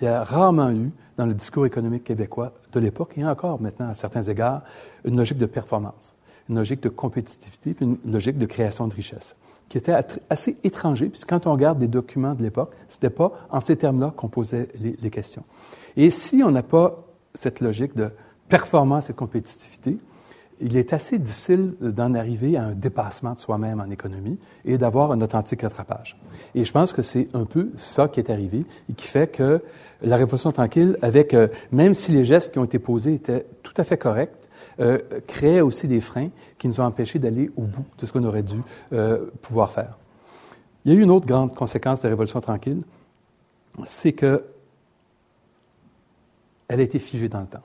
il y a rarement eu dans le discours économique québécois de l'époque, et encore maintenant à certains égards, une logique de performance, une logique de compétitivité, puis une logique de création de richesse, qui était assez étranger, puisque quand on regarde des documents de l'époque, ce n'était pas en ces termes-là qu'on posait les, les, questions. Et si on n'a pas cette logique de performance et de compétitivité, il est assez difficile d'en arriver à un dépassement de soi-même en économie et d'avoir un authentique rattrapage. Et je pense que c'est un peu ça qui est arrivé et qui fait que la Révolution tranquille, avec, euh, même si les gestes qui ont été posés étaient tout à fait corrects, euh, créait aussi des freins qui nous ont empêchés d'aller au bout de ce qu'on aurait dû euh, pouvoir faire. Il y a eu une autre grande conséquence de la Révolution tranquille, c'est que elle a été figée dans le temps.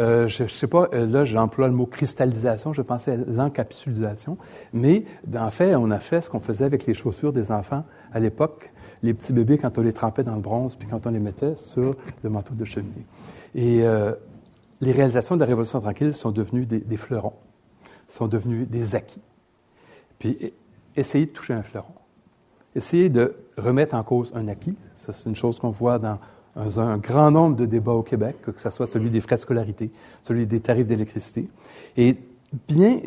Euh, je ne sais pas, euh, là j'emploie le mot cristallisation, je pensais à l'encapsulisation, mais en fait, on a fait ce qu'on faisait avec les chaussures des enfants à l'époque, les petits bébés quand on les trempait dans le bronze, puis quand on les mettait sur le manteau de cheminée. Et euh, les réalisations de la Révolution tranquille sont devenues des, des fleurons, sont devenues des acquis. Puis essayez de toucher un fleuron. Essayez de remettre en cause un acquis. Ça, c'est une chose qu'on voit dans un, grand nombre de débats au Québec, que ce soit celui des frais de scolarité, celui des tarifs d'électricité. Et bien,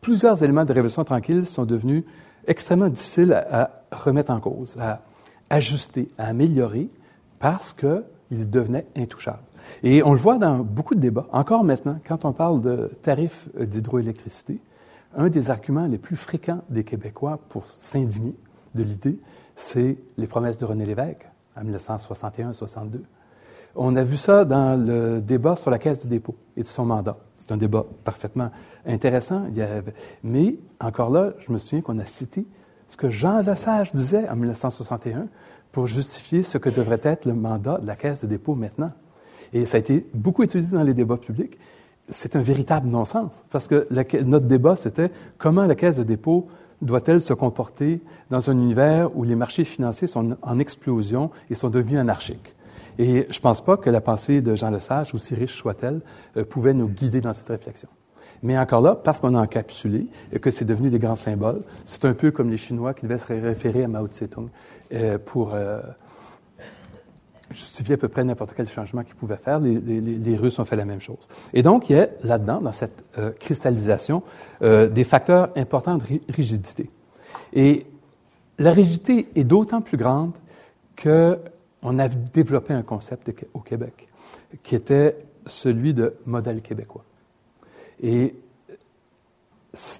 plusieurs éléments de Révolution tranquille sont devenus extrêmement difficiles à, remettre en cause, à ajuster, à améliorer, parce qu'ils devenaient intouchables. Et on le voit dans beaucoup de débats. Encore maintenant, quand on parle de tarifs d'hydroélectricité, un des arguments les plus fréquents des Québécois pour s'indigner de l'idée, c'est les promesses de René Lévesque en 1961-62. On a vu ça dans le débat sur la caisse du dépôt et de son mandat. C'est un débat parfaitement intéressant. Mais encore là, je me souviens qu'on a cité ce que Jean Lesage disait en 1961 pour justifier ce que devrait être le mandat de la caisse de dépôt maintenant. Et ça a été beaucoup étudié dans les débats publics. C'est un véritable non-sens, parce que notre débat, c'était comment la caisse de dépôt doit-elle se comporter dans un univers où les marchés financiers sont en explosion et sont devenus anarchiques? Et je ne pense pas que la pensée de Jean Lesage, aussi riche soit-elle, euh, pouvait nous guider dans cette réflexion. Mais encore là, parce qu'on a encapsulé et que c'est devenu des grands symboles, c'est un peu comme les Chinois qui devaient se référer à Mao Tse-tung euh, pour euh, justifier à peu près n'importe quel changement qu'ils pouvaient faire. Les, Russes ont fait la même chose. Et donc, il y a là-dedans, dans cette euh, cristallisation, euh, des facteurs importants de rigidité. Et la rigidité est d'autant plus grande qu'on a développé un concept au Québec qui était celui de modèle québécois. Et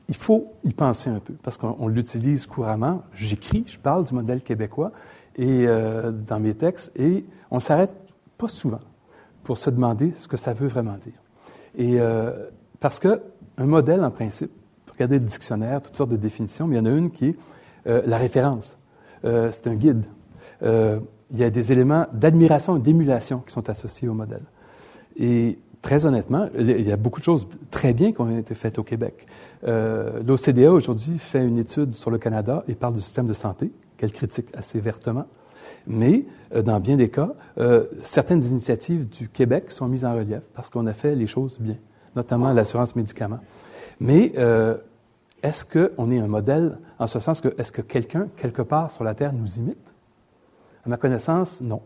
il faut y penser un peu, parce qu'on l'utilise couramment. J'écris, je parle du modèle québécois, et euh, dans mes textes, et on s'arrête pas souvent pour se demander ce que ça veut vraiment dire. Et euh, parce que un modèle, en principe, regardez le dictionnaire, toutes sortes de définitions, mais il y en a une qui est euh, la référence. c'est un guide. il y a des éléments d'admiration et d'émulation qui sont associés au modèle. Et très honnêtement, il y a beaucoup de choses très bien qui ont été faites au Québec. L'OCDE aujourd'hui fait une étude sur le Canada et parle du système de santé qu'elle critique assez vertement. Mais euh, dans bien des cas, euh, certaines initiatives du Québec sont mises en relief parce qu'on a fait les choses bien, notamment l'assurance médicaments. Mais euh, est-ce qu'on est un modèle en ce sens que est-ce que quelqu'un, quelque part sur la Terre, nous imite? À ma connaissance, non.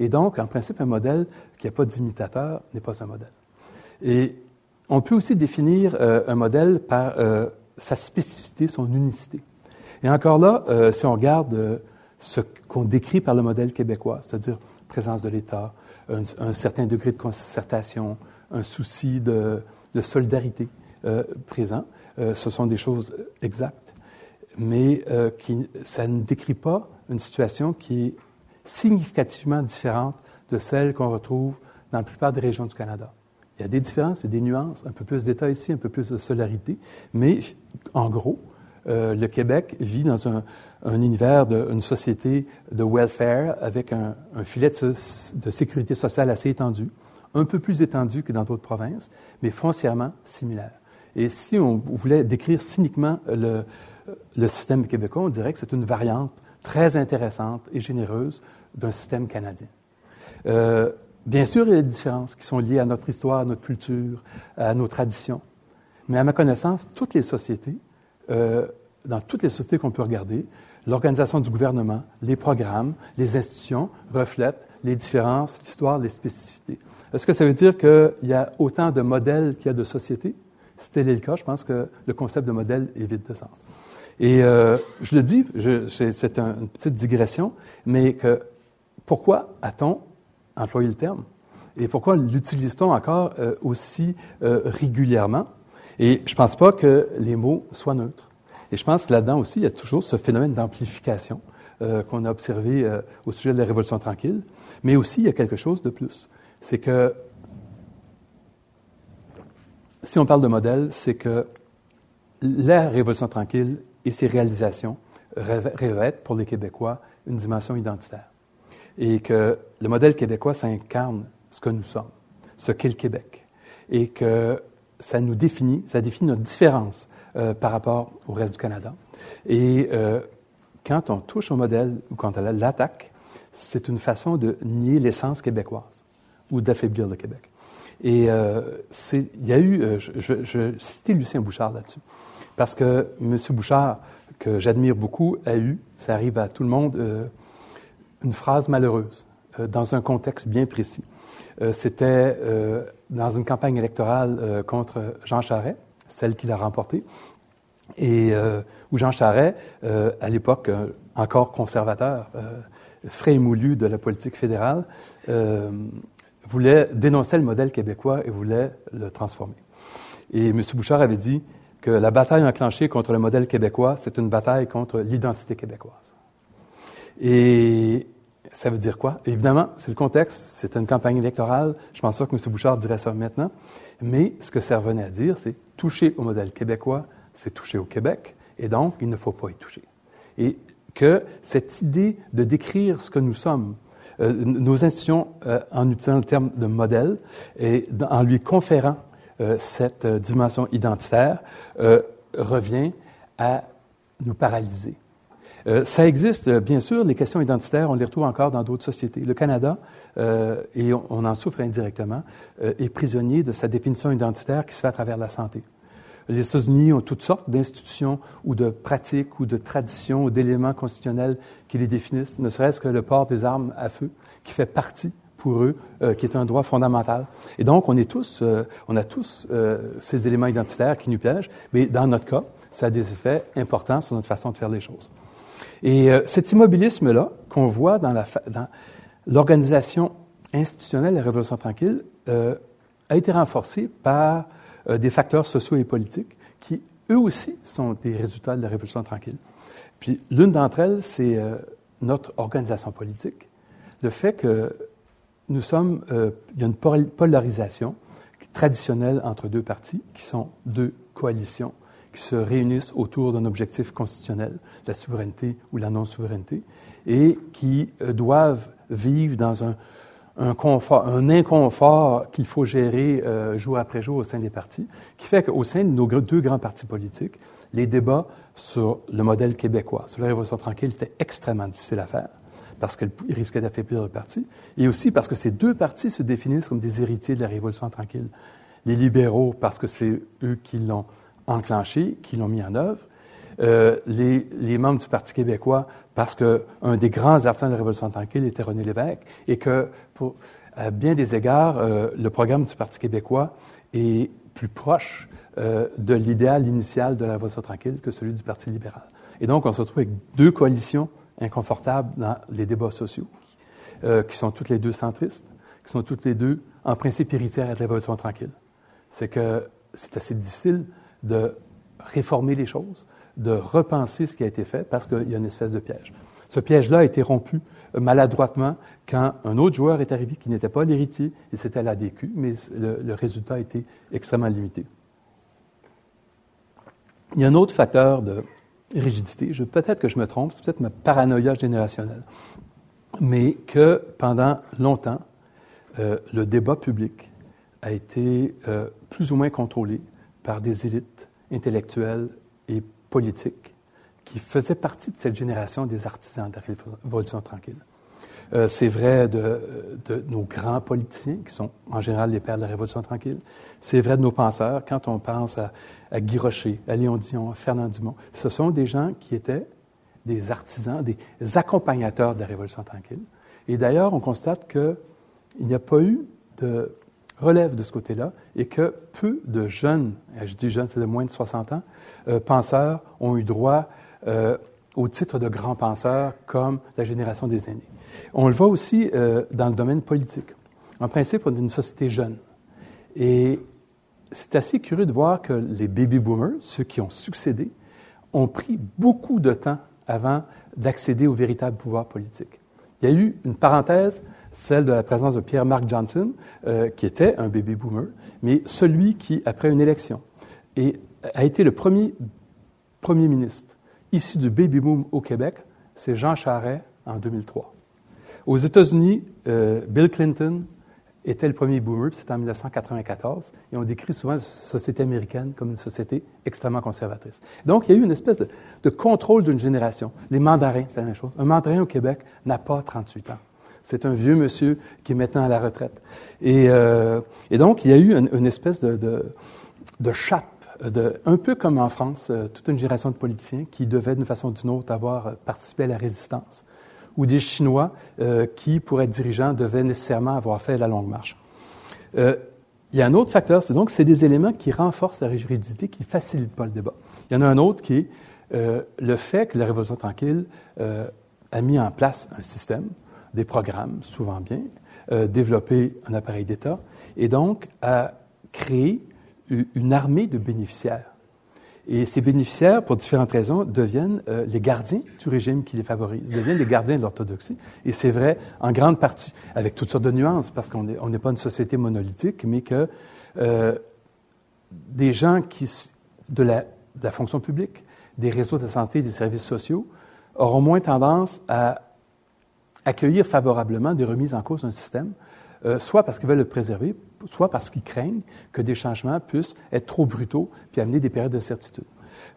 Et donc, en principe, un modèle qui n'a pas d'imitateur n'est pas un modèle. Et on peut aussi définir un modèle par sa spécificité, son unicité. Et encore là, euh, si on regarde euh, ce qu'on décrit par le modèle québécois, c'est-à-dire présence de l'État, un, certain degré de concertation, un souci de, solidarité euh, présent, ce sont des choses exactes, mais ça ne décrit pas une situation qui est significativement différente de celle qu'on retrouve dans la plupart des régions du Canada. Il y a des différences et des nuances, un peu plus d'État ici, un peu plus de solidarité, mais en gros, euh, le Québec vit dans un, univers, de, une société de welfare avec un, filet de, sécurité sociale assez étendu, un peu plus étendu que dans d'autres provinces, mais foncièrement similaire. Et si on voulait décrire cyniquement le, système québécois, on dirait que c'est une variante très intéressante et généreuse d'un système canadien. Euh, bien sûr, il y a des différences qui sont liées à notre histoire, à notre culture, à nos traditions. Mais à ma connaissance, toutes les sociétés euh, dans toutes les sociétés qu'on peut regarder, l'organisation du gouvernement, les programmes, les institutions reflètent les différences, l'histoire, les spécificités. Est-ce que ça veut dire qu'il y a autant de modèles qu'il y a de sociétés? Si tel est le cas, je pense que le concept de modèle est vide de sens. Et euh, je le dis, c'est une petite digression, mais pourquoi a-t-on employé le terme? Et pourquoi l'utilise-t-on encore euh, aussi régulièrement? Et je ne pense pas que les mots soient neutres. Et je pense que là-dedans aussi, il y a toujours ce phénomène d'amplification euh, qu'on a observé euh, au sujet de la Révolution tranquille. Mais aussi, il y a quelque chose de plus. C'est que, si on parle de modèle, c'est que la Révolution tranquille et ses réalisations revêtent pour les Québécois une dimension identitaire. Et que le modèle québécois s'incarne ce que nous sommes, ce qu'est le Québec, et que ça nous définit, ça définit notre différence euh, par rapport au reste du Canada. Et euh, quand on touche au modèle ou quand on l'attaque, c'est une façon de nier l'essence québécoise ou d'affaiblir le Québec. Et euh, il y a eu, euh, je, je, citais Lucien Bouchard là-dessus, parce que M. Bouchard, que j'admire beaucoup, a eu, ça arrive à tout le monde, une phrase malheureuse dans un contexte bien précis. C'était dans une campagne électorale contre Jean Charest, celle qu'il a remportée, et où Jean Charest, à l'époque encore conservateur, frais moulu de la politique fédérale, voulait dénoncer le modèle québécois et voulait le transformer. Et M. Bouchard avait dit que la bataille enclenchée contre le modèle québécois, c'est une bataille contre l'identité québécoise. Et ça veut dire quoi? Évidemment, c'est le contexte, c'est une campagne électorale. Je pense pas que M. Bouchard dirait ça maintenant. Mais ce que ça revenait à dire, c'est toucher au modèle québécois, c'est toucher au Québec, et donc il ne faut pas y toucher. Et que cette idée de décrire ce que nous sommes euh, nos institutions, euh, en utilisant le terme de modèle et en lui conférant euh, cette dimension identitaire, revient à nous paralyser. Ça existe, bien sûr, les questions identitaires, on les retrouve encore dans d'autres sociétés. Le Canada, et on, en souffre indirectement, est prisonnier de sa définition identitaire qui se fait à travers la santé. Les États-Unis ont toutes sortes d'institutions ou de pratiques ou de traditions ou d'éléments constitutionnels qui les définissent, ne serait-ce que le port des armes à feu, qui fait partie pour eux, euh, qui est un droit fondamental. Et donc, on est tous, euh, on a tous euh, ces éléments identitaires qui nous piègent, mais dans notre cas, ça a des effets importants sur notre façon de faire les choses. Et cet immobilisme-là qu'on voit dans, l'organisation institutionnelle de la Révolution tranquille a été renforcé par euh, des facteurs sociaux et politiques qui, eux aussi, sont des résultats de la Révolution tranquille. Puis l'une d'entre elles, c'est euh, notre organisation politique, le fait que nous sommes, euh, il y a une polarisation traditionnelle entre deux partis, qui sont deux coalitions, qui se réunissent autour d'un objectif constitutionnel, la souveraineté ou la non-souveraineté, et qui doivent vivre dans un un, confort, un inconfort qu'il faut gérer euh, jour après jour au sein des partis, qui fait qu'au sein de nos deux grands partis politiques, les débats sur le modèle québécois, sur la Révolution tranquille, étaient extrêmement difficiles à faire parce qu'ils risquaient d'affaiblir le parti, et aussi parce que ces deux partis se définissent comme des héritiers de la Révolution tranquille. Les libéraux, parce que c'est eux qui l'ont enclenché, qui l'ont mis en œuvre, euh, les, membres du Parti québécois parce qu'un des grands artisans de la Révolution tranquille était René Lévesque et que, à bien des égards, euh, le programme du Parti québécois est plus proche euh, de l'idéal initial de la Révolution tranquille que celui du Parti libéral. Et donc, on se retrouve avec deux coalitions inconfortables dans les débats sociaux, qui sont toutes les deux centristes, qui sont toutes les deux, en principe, héritières de la Révolution tranquille. C'est que c'est assez difficile de réformer les choses, de repenser ce qui a été fait parce qu'il y a une espèce de piège. Ce piège-là a été rompu maladroitement quand un autre joueur est arrivé qui n'était pas l'héritier, et c'était l'ADQ, mais le, résultat a été extrêmement limité. Il y a un autre facteur de rigidité, peut-être que je me trompe, c'est peut-être ma paranoïa générationnelle, mais que pendant longtemps, euh, le débat public a été euh, plus ou moins contrôlé par des élites intellectuelles et politique qui faisait partie de cette génération des artisans de la Révolution tranquille. Euh, c'est vrai de, de, nos grands politiciens, qui sont en général les pères de la Révolution tranquille. C'est vrai de nos penseurs. Quand on pense à, à Guy Rocher, à Léon Dion, à Fernand Dumont, ce sont des gens qui étaient des artisans, des accompagnateurs de la Révolution tranquille. Et d'ailleurs, on constate qu'il n'y a pas eu de relève de ce côté-là et que peu de jeunes, je dis jeunes, c'est de moins de 60 ans, euh, penseurs ont eu droit euh, au titre de grands penseurs comme la génération des aînés. On le voit aussi euh, dans le domaine politique. En principe, on est une société jeune. Et c'est assez curieux de voir que les baby boomers, ceux qui ont succédé, ont pris beaucoup de temps avant d'accéder au véritable pouvoir politique. Il y a eu une parenthèse, celle de la présence de Pierre-Marc Johnson, qui était un baby boomer, mais celui qui, après une élection, et a été le premier premier ministre issu du baby boom au Québec, c'est Jean Charest en 2003. Aux États-Unis, euh, Bill Clinton était le premier boomer, c'était en 1994, et on décrit souvent la société américaine comme une société extrêmement conservatrice. Donc, il y a eu une espèce de, contrôle d'une génération. Les mandarins, c'est la même chose. Un mandarin au Québec n'a pas 38 ans. C'est un vieux monsieur qui est maintenant à la retraite. Et, euh, donc, il y a eu une, espèce de, chape, un peu comme en France, euh, toute une génération de politiciens qui devaient, d'une façon ou d'une autre, avoir participé à la résistance ou des Chinois euh, qui, pour être dirigeants, devaient nécessairement avoir fait la longue marche. Euh, il y a un autre facteur, c'est donc c'est des éléments qui renforcent la rigidité, qui ne facilitent pas le débat. Il y en a un autre qui est euh, le fait que la Révolution tranquille a mis en place un système, des programmes, souvent bien, développé un appareil d'État, et donc a créé une armée de bénéficiaires et ces bénéficiaires, pour différentes raisons, deviennent euh, les gardiens du régime qui les favorise, deviennent les gardiens de l'orthodoxie. Et c'est vrai en grande partie, avec toutes sortes de nuances, parce qu'on n'est pas une société monolithique, mais que euh, des gens qui, de la, de la fonction publique, des réseaux de santé, des services sociaux, auront moins tendance à accueillir favorablement des remises en cause d'un système, euh, soit parce qu'ils veulent le préserver, soit parce qu'ils craignent que des changements puissent être trop brutaux puis amener des périodes d'incertitude.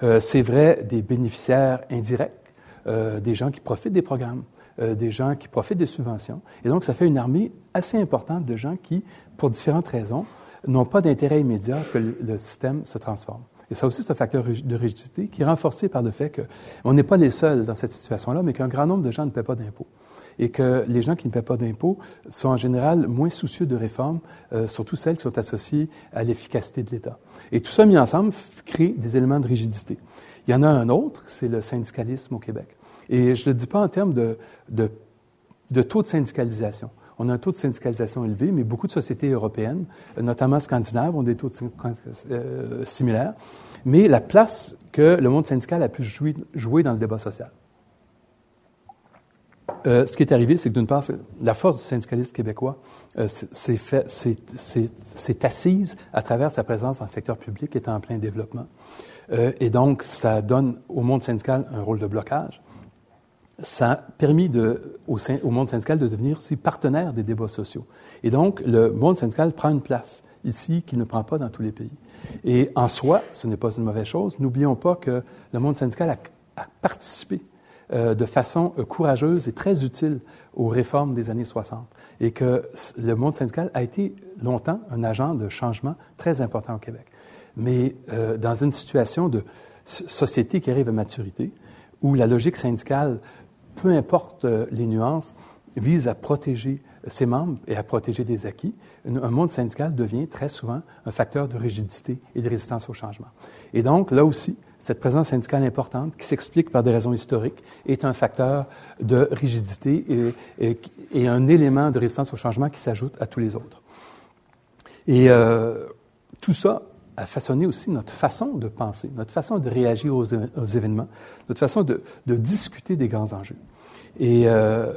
Euh, c'est vrai des bénéficiaires indirects, euh, des gens qui profitent des programmes, euh, des gens qui profitent des subventions. Et donc, ça fait une armée assez importante de gens qui, pour différentes raisons, n'ont pas d'intérêt immédiat à ce que le, système se transforme. Et ça aussi, c'est un facteur de rigidité qui est renforcé par le fait qu'on n'est pas les seuls dans cette situation-là, mais qu'un grand nombre de gens ne paient pas d'impôts et que les gens qui ne paient pas d'impôts sont en général moins soucieux de réformes, euh, surtout celles qui sont associées à l'efficacité de l'État. Et tout ça mis ensemble crée des éléments de rigidité. Il y en a un autre, c'est le syndicalisme au Québec. Et je ne le dis pas en termes de, de, de taux de syndicalisation. On a un taux de syndicalisation élevé, mais beaucoup de sociétés européennes, notamment scandinaves, ont des taux de euh, similaires. Mais la place que le monde syndical a pu jouer, jouer dans le débat social. Euh, ce qui est arrivé, c'est que d'une part, la force du syndicalisme québécois euh, s'est assise à travers sa présence dans le secteur public qui est en plein développement. Euh, et donc, ça donne au monde syndical un rôle de blocage. Ça a permis au, monde syndical de devenir aussi partenaire des débats sociaux. Et donc, le monde syndical prend une place ici qu'il ne prend pas dans tous les pays. Et en soi, ce n'est pas une mauvaise chose. N'oublions pas que le monde syndical a participé euh, de façon euh, courageuse et très utile aux réformes des années 60 et que le monde syndical a été longtemps un agent de changement très important au Québec. Mais euh, dans une situation de société qui arrive à maturité, où la logique syndicale, peu importe les nuances, vise à protéger ses membres et à protéger des acquis, un monde syndical devient très souvent un facteur de rigidité et de résistance au changement. Et donc, là aussi, cette présence syndicale importante, qui s'explique par des raisons historiques, est un facteur de rigidité et, un élément de résistance au changement qui s'ajoute à tous les autres. Et euh, tout ça a façonné aussi notre façon de penser, notre façon de réagir aux, événements, notre façon de, discuter des grands enjeux. Et euh,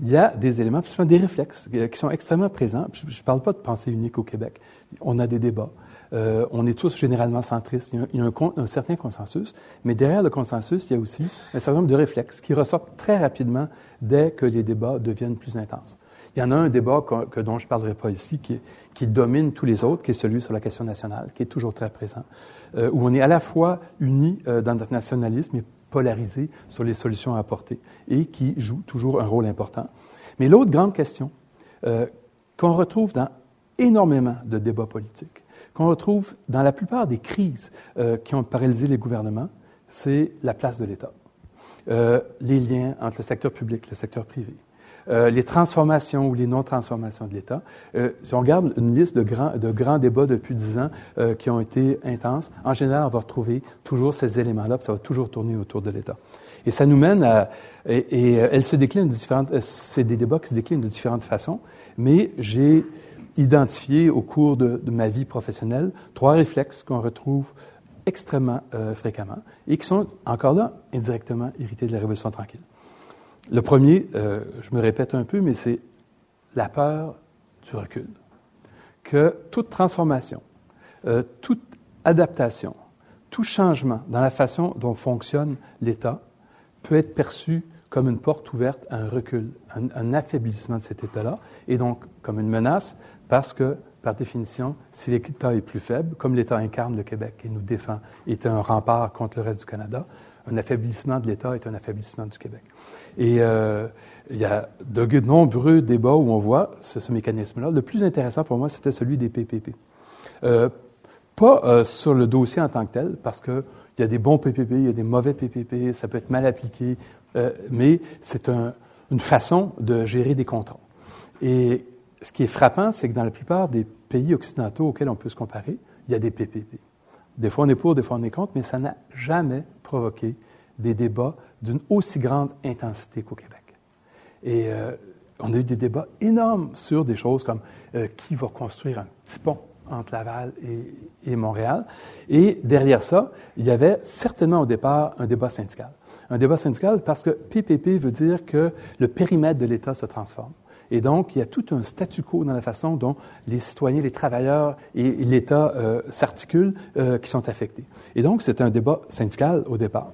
il y a des éléments, des réflexes qui sont extrêmement présents. Je ne parle pas de pensée unique au Québec. On a des débats. Euh, on est tous généralement centristes. Il y a, un, certain consensus, mais derrière le consensus, il y a aussi un certain nombre de réflexes qui ressortent très rapidement dès que les débats deviennent plus intenses. Il y en a un débat que, dont je ne parlerai pas ici, qui, domine tous les autres, qui est celui sur la question nationale, qui est toujours très présent, euh, où on est à la fois unis euh, dans notre nationalisme et polarisé sur les solutions à apporter, et qui joue toujours un rôle important. Mais l'autre grande question qu'on retrouve dans énormément de débats politiques, qu'on retrouve dans la plupart des crises euh, qui ont paralysé les gouvernements, c'est la place de l'État. Euh, les liens entre le secteur public et le secteur privé. Euh, les transformations ou les non-transformations de l'État. si on regarde une liste de grands, de grands débats depuis dix ans qui ont été intenses, en général, on va retrouver toujours ces éléments-là, ça va toujours tourner autour de l'État. Et ça nous mène à... Et, elle se décline de différentes... C'est des débats qui se déclinent de différentes façons, mais j'ai identifié au cours de, ma vie professionnelle trois réflexes qu'on retrouve extrêmement euh, fréquemment et qui sont encore là indirectement hérités de la Révolution tranquille. Le premier, euh, je me répète un peu, mais c'est la peur du recul. Que toute transformation, euh, toute adaptation, tout changement dans la façon dont fonctionne l'État peut être perçu comme une porte ouverte à un recul, un, un affaiblissement de cet État-là, et donc comme une menace, parce que, par définition, si l'État est plus faible, comme l'État incarne le Québec et nous défend, est un rempart contre le reste du Canada, un affaiblissement de l'État est un affaiblissement du Québec. Et euh, il y a de nombreux débats où on voit ce, mécanisme-là. Le plus intéressant pour moi, c'était celui des PPP. Euh, pas euh, sur le dossier en tant que tel, parce qu'il y a des bons PPP, il y a des mauvais PPP, ça peut être mal appliqué, mais c'est un, une façon de gérer des contrats. Et ce qui est frappant, c'est que dans la plupart des pays occidentaux auxquels on peut se comparer, il y a des PPP. Des fois on est pour, des fois on est contre, mais ça n'a jamais provoqué des débats d'une aussi grande intensité qu'au Québec. Et euh, on a eu des débats énormes sur des choses comme euh, qui va construire un petit pont entre Laval et, Montréal. Et derrière ça, il y avait certainement au départ un débat syndical. Un débat syndical parce que PPP veut dire que le périmètre de l'État se transforme. Et donc, il y a tout un statu quo dans la façon dont les citoyens, les travailleurs et l'État euh, s'articulent euh, qui sont affectés. Et donc, c'est un débat syndical au départ.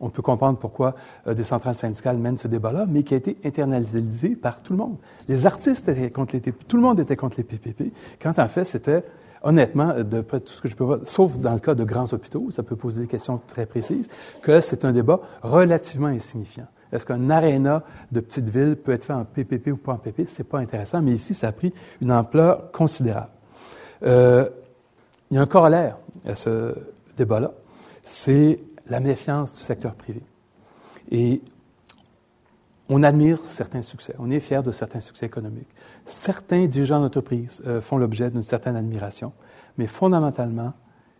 On peut comprendre pourquoi euh, des centrales syndicales mènent ce débat-là, mais qui a été internalisé par tout le monde. Les artistes étaient contre les tout le monde était contre les PPP, quand en fait, c'était honnêtement, de près tout ce que je peux voir, sauf dans le cas de grands hôpitaux, ça peut poser des questions très précises, que c'est un débat relativement insignifiant. Est-ce qu'un aréna de petite ville peut être fait en PPP ou pas en PPP? C'est pas intéressant, mais ici, ça a pris une ampleur considérable. Euh, il y a un corollaire à ce débat-là, c'est la méfiance du secteur privé. Et on admire certains succès, on est fier de certains succès économiques. Certains dirigeants d'entreprise euh, font l'objet d'une certaine admiration, mais fondamentalement,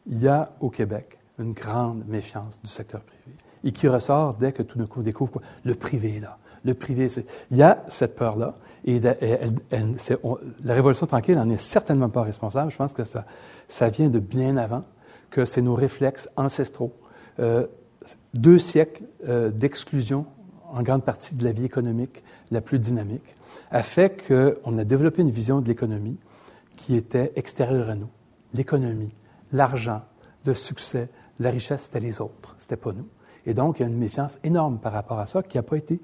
il y a au Québec une grande méfiance du secteur privé et qui ressort dès que tout d'un coup découvre quoi? le privé là. Le privé, c'est... il y a cette peur-là et la Révolution tranquille n'en est certainement pas responsable. Je pense que ça, ça vient de bien avant, que c'est nos réflexes ancestraux. Euh, deux siècles euh, d'exclusion en grande partie de la vie économique la plus dynamique, a fait qu'on a développé une vision de l'économie qui était extérieure à nous. L'économie, l'argent, le succès, la richesse, c'était les autres, c'était pas nous. Et donc, il y a une méfiance énorme par rapport à ça qui n'a pas été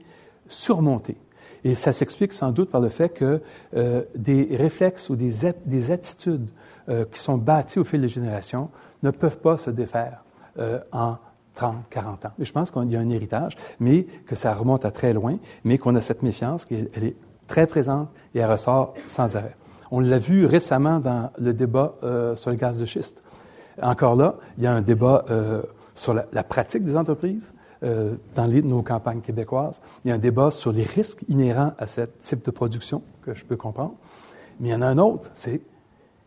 surmontée. Et ça s'explique sans doute par le fait que euh, des réflexes ou des, des attitudes euh, qui sont bâties au fil des générations ne peuvent pas se défaire euh, en 30, 40 ans. Et je pense qu'il y a un héritage, mais que ça remonte à très loin, mais qu'on a cette méfiance, qu'elle est très présente et elle ressort sans arrêt. On l'a vu récemment dans le débat sur le gaz de schiste. Encore là, il y a un débat sur la, pratique des entreprises euh, dans nos campagnes québécoises. Il y a un débat sur les risques inhérents à ce type de production que je peux comprendre. Mais il y en a un autre, c'est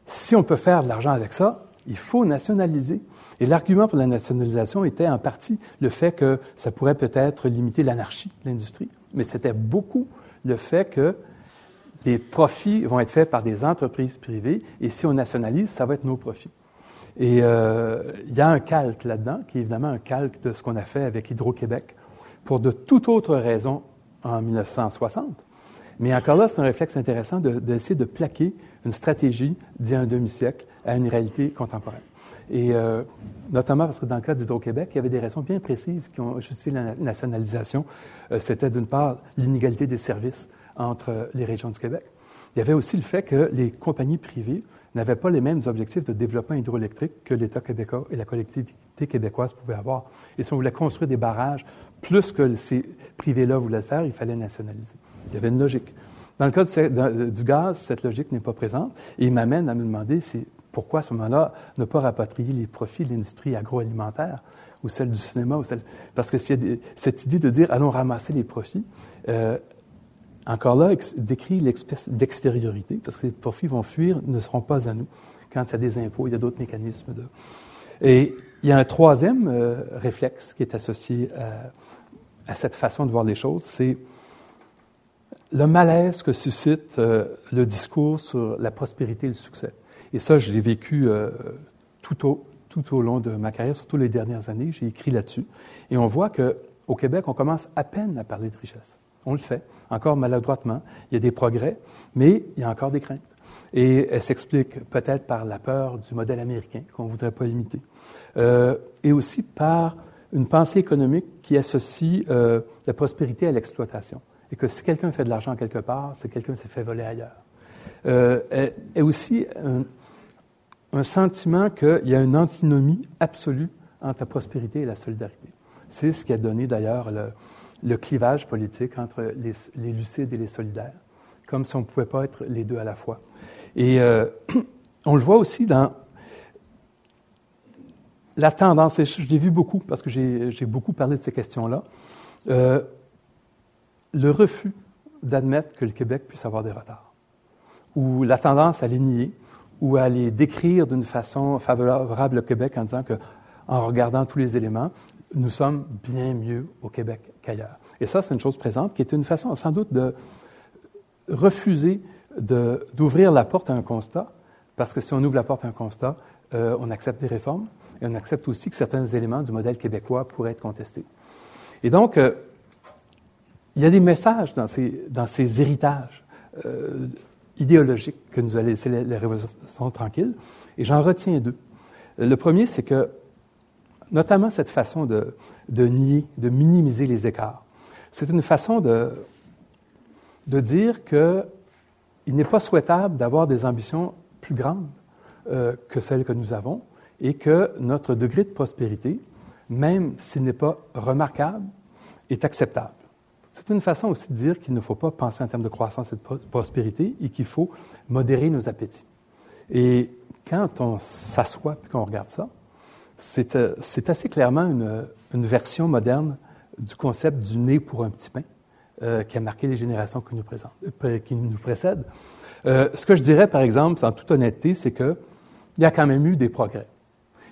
si on peut faire de l'argent avec ça, il faut nationaliser. Et l'argument pour la nationalisation était en partie le fait que ça pourrait peut-être limiter l'anarchie de l'industrie, mais c'était beaucoup le fait que les profits vont être faits par des entreprises privées et si on nationalise, ça va être nos profits. Et euh, il y a un calque là-dedans, qui est évidemment un calque de ce qu'on a fait avec Hydro-Québec pour de toute autre raison en 1960. Mais encore là, c'est un réflexe intéressant d'essayer de, plaquer une stratégie d'il y a un demi-siècle à une réalité contemporaine. Et euh, notamment parce que dans le cas d'Hydro-Québec, il y avait des raisons bien précises qui ont justifié la nationalisation. Euh, C'était d'une part l'inégalité des services entre les régions du Québec. Il y avait aussi le fait que les compagnies privées n'avaient pas les mêmes objectifs de développement hydroélectrique que l'État québécois et la collectivité québécoise pouvaient avoir. Et si on voulait construire des barrages, plus que ces privés-là voulaient le faire, il fallait nationaliser. Il y avait une logique. Dans le cas du, gaz, cette logique n'est pas présente et il m'amène à me demander si pourquoi à ce moment-là ne pas rapatrier les profits de l'industrie agroalimentaire ou celle du cinéma ou celle... Parce que cette idée de dire allons ramasser les profits, euh, encore là, décrit l'espèce d'extériorité, parce que les profits vont fuir, ne seront pas à nous. Quand il y a des impôts, il y a d'autres mécanismes. Et il y a un troisième euh, réflexe qui est associé à, à, cette façon de voir les choses, c'est le malaise que suscite euh, le discours sur la prospérité et le succès. Et ça, je l'ai vécu euh, tout, au, tout au long de ma carrière, surtout les dernières années. J'ai écrit là-dessus. Et on voit qu'au Québec, on commence à peine à parler de richesse. On le fait, encore maladroitement. Il y a des progrès, mais il y a encore des craintes. Et elle s'explique peut-être par la peur du modèle américain qu'on ne voudrait pas imiter. Euh, et aussi par une pensée économique qui associe euh, la prospérité à l'exploitation. Et que si quelqu'un fait de l'argent quelque part, c'est quelqu'un qui s'est fait voler ailleurs. Euh, et, aussi un, un sentiment qu'il y a une antinomie absolue entre la prospérité et la solidarité. C'est ce qui a donné d'ailleurs le, le, clivage politique entre les, lucides et les solidaires, comme si on ne pouvait pas être les deux à la fois. Et euh, on le voit aussi dans la tendance, et je l'ai vu beaucoup parce que j'ai beaucoup parlé de ces questions-là, euh, le refus d'admettre que le Québec puisse avoir des retards, ou la tendance à les nier, ou à les décrire d'une façon favorable au Québec en disant que, en regardant tous les éléments, nous sommes bien mieux au Québec qu'ailleurs. Et ça, c'est une chose présente qui est une façon sans doute de refuser d'ouvrir la porte à un constat, parce que si on ouvre la porte à un constat, euh, on accepte des réformes et on accepte aussi que certains éléments du modèle québécois pourraient être contestés. Et donc, euh, il y a des messages dans ces, héritages euh, idéologiques que nous a laissé les, révolutions tranquilles, et j'en retiens deux. Le premier, c'est que, notamment cette façon de, nier, de minimiser les écarts, c'est une façon de, de dire qu'il n'est pas souhaitable d'avoir des ambitions plus grandes euh, que celles que nous avons et que notre degré de prospérité, même s'il n'est pas remarquable, est acceptable. C'est une façon aussi de dire qu'il ne faut pas penser en termes de croissance et de prospérité et qu'il faut modérer nos appétits. Et quand on s'assoit et qu'on regarde ça, c'est euh, assez clairement une, version moderne du concept du nez pour un petit pain euh, qui a marqué les générations qui nous, euh, précèdent. Ce que je dirais, par exemple, en toute honnêteté, c'est qu'il y a quand même eu des progrès.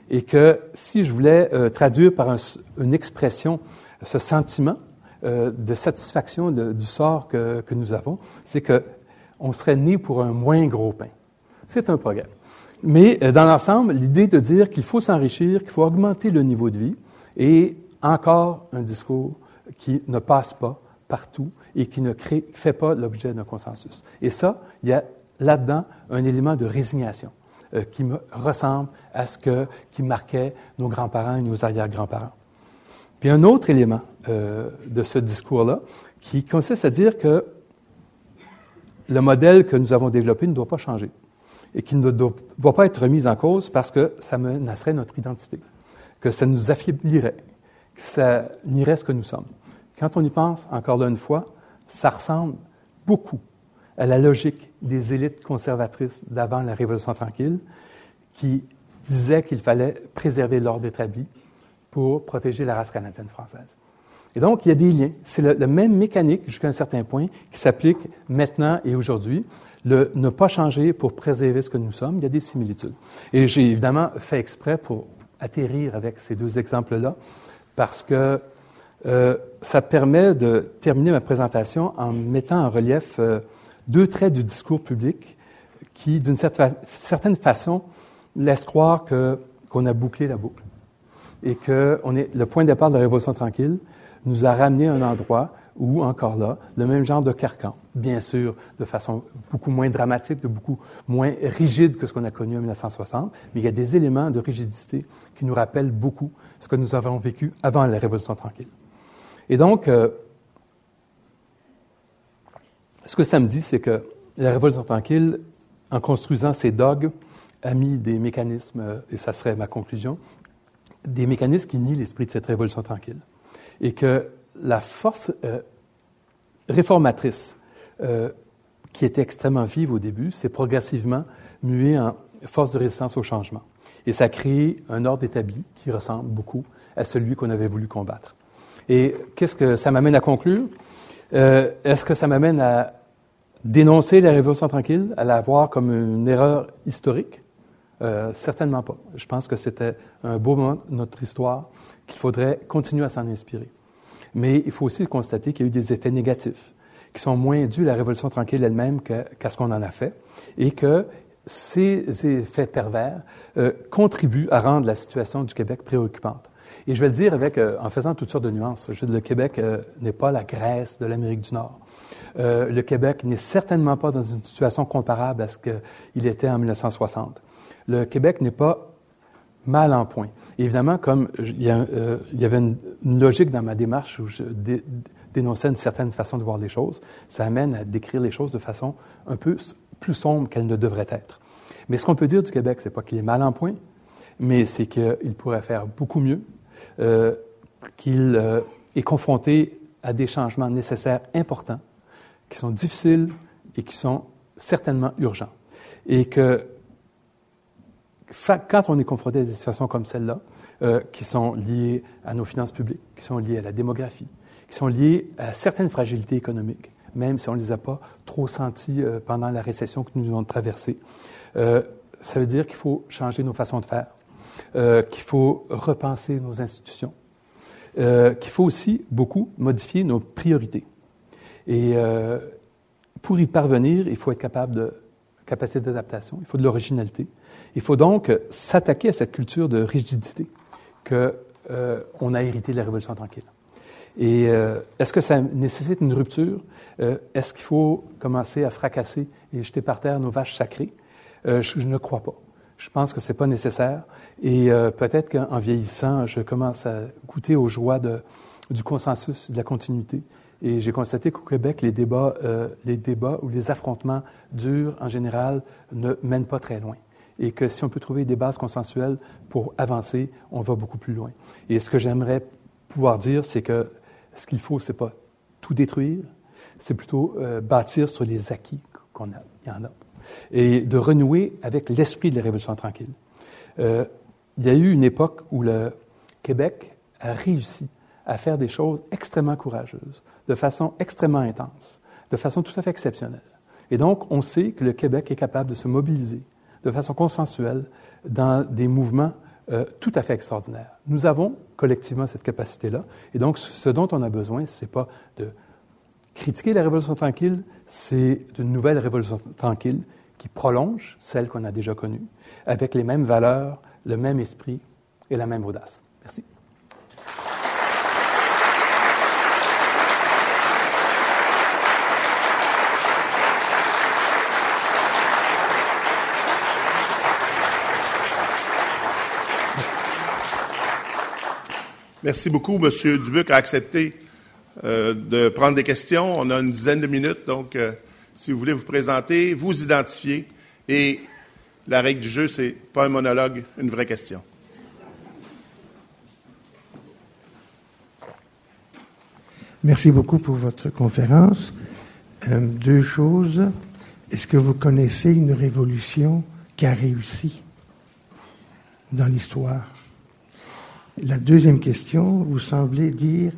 Et que si je voulais traduire par un, une expression ce sentiment de satisfaction du sort que, que nous avons, c'est qu'on serait né pour un moins gros pain. C'est un progrès. Mais dans l'ensemble, l'idée de dire qu'il faut s'enrichir, qu'il faut augmenter le niveau de vie, est encore un discours qui ne passe pas partout et qui ne crée, fait pas l'objet d'un consensus. Et ça, il y a là-dedans un élément de résignation euh, qui me ressemble à ce que, qui marquait nos grands-parents et nos arrière-grands-parents. Puis un autre élément euh, de ce discours-là qui consiste à dire que le modèle que nous avons développé ne doit pas changer et qui ne doit pas être remis en cause parce que ça menacerait notre identité, que ça nous affaiblirait, que ça nierait ce que nous sommes. Quand on y pense, encore une fois, ça ressemble beaucoup à la logique des élites conservatrices d'avant la Révolution tranquille, qui disaient qu'il fallait préserver l'ordre établi pour protéger la race canadienne française. Et donc, il y a des liens. C'est la même mécanique, jusqu'à un certain point, qui s'applique maintenant et aujourd'hui. Le ne pas changer pour préserver ce que nous sommes, il y a des similitudes. Et j'ai évidemment fait exprès pour atterrir avec ces deux exemples-là, parce que euh, ça permet de terminer ma présentation en mettant en relief euh, deux traits du discours public qui, d'une certaine façon, laissent croire qu'on a bouclé la boucle et que le point de départ de la Révolution tranquille nous a ramené à un endroit où, encore là, le même genre de carcan, bien sûr, de façon beaucoup moins dramatique, de beaucoup moins rigide que ce qu'on a connu en 1960, mais il y a des éléments de rigidité qui nous rappellent beaucoup ce que nous avons vécu avant la Révolution tranquille. Et donc, euh, ce que ça me dit, c'est que la Révolution tranquille, en construisant ces dogmes, a mis des mécanismes, euh, et ça serait ma conclusion, des mécanismes qui nient l'esprit de cette Révolution tranquille. Et que la force euh, réformatrice, qui était extrêmement vive au début, s'est progressivement muée en force de résistance au changement. Et ça a créé un ordre établi qui ressemble beaucoup à celui qu'on avait voulu combattre. Et qu'est-ce que ça m'amène à conclure? Euh, est-ce que ça m'amène à dénoncer la Révolution tranquille, à la voir comme une erreur historique? Euh, certainement pas. Je pense que c'était un beau moment de notre histoire qu'il faudrait continuer à s'en inspirer. Mais il faut aussi constater qu'il y a eu des effets négatifs qui sont moins dus à la Révolution tranquille elle-même qu'à ce qu'on en a fait et que ces effets pervers euh, contribuent à rendre la situation du Québec préoccupante. Et je vais le dire avec, euh, en faisant toutes sortes de nuances. Je, le Québec euh, n'est pas la Grèce de l'Amérique du Nord. Euh, le Québec n'est certainement pas dans une situation comparable à ce qu'il était en 1960. Le Québec n'est pas mal en point. évidemment, comme il y, avait une, logique dans ma démarche où je dénonçais une certaine façon de voir les choses, ça amène à décrire les choses de façon un peu plus sombre qu'elle ne devrait être. Mais ce qu'on peut dire du Québec, c'est pas qu'il est mal en point, mais c'est qu'il pourrait faire beaucoup mieux, euh, qu'il euh, est confronté à des changements nécessaires importants, qui sont difficiles et qui sont certainement urgents. Et que quand on est confronté à des situations comme celle-là, euh, qui sont liées à nos finances publiques, qui sont liées à la démographie, qui sont liées à certaines fragilités économiques, même si on ne les a pas trop senties pendant la récession que nous avons traversée, ça veut dire qu'il faut changer nos façons de faire, euh, qu'il faut repenser nos institutions, euh, qu'il faut aussi beaucoup modifier nos priorités. Et euh, pour y parvenir, il faut être capable de capacité d'adaptation, il faut de l'originalité. Il faut donc s'attaquer à cette culture de rigidité que on a hérité de la Révolution tranquille. Et est-ce que ça nécessite une rupture? est-ce qu'il faut commencer à fracasser et jeter par terre nos vaches sacrées? je, ne crois pas. Je pense que ce n'est pas nécessaire. Et euh, peut-être qu'en vieillissant, je commence à goûter aux joies du consensus, de la continuité. Et j'ai constaté qu'au Québec, les débats, euh, les débats ou les affrontements durs, en général, ne mènent pas très loin. Et que si on peut trouver des bases consensuelles pour avancer, on va beaucoup plus loin. Et ce que j'aimerais pouvoir dire, c'est que ce qu'il faut, c'est pas tout détruire, c'est plutôt euh, bâtir sur les acquis qu'on a. Il y en a et de renouer avec l'esprit de la Révolution tranquille. Euh, il y a eu une époque où le Québec a réussi à faire des choses extrêmement courageuses, de façon extrêmement intense, de façon tout à fait exceptionnelle. Et donc, on sait que le Québec est capable de se mobiliser de façon consensuelle dans des mouvements euh, tout à fait extraordinaires. Nous avons collectivement cette capacité-là. Et donc, ce dont on a besoin, ce n'est pas de critiquer la Révolution tranquille, c'est une nouvelle Révolution tranquille qui prolonge celle qu'on a déjà connue, avec les mêmes valeurs, le même esprit et la même audace. Merci. Merci beaucoup, M. Dubuc, a accepté euh, de prendre des questions. On a une dizaine de minutes, donc euh, si vous voulez vous présenter, vous identifier. Et la règle du jeu, c'est pas un monologue, une vraie question. Merci beaucoup pour votre conférence. Euh, deux choses. Est-ce que vous connaissez une révolution qui a réussi dans l'histoire? La deuxième question, vous semblez dire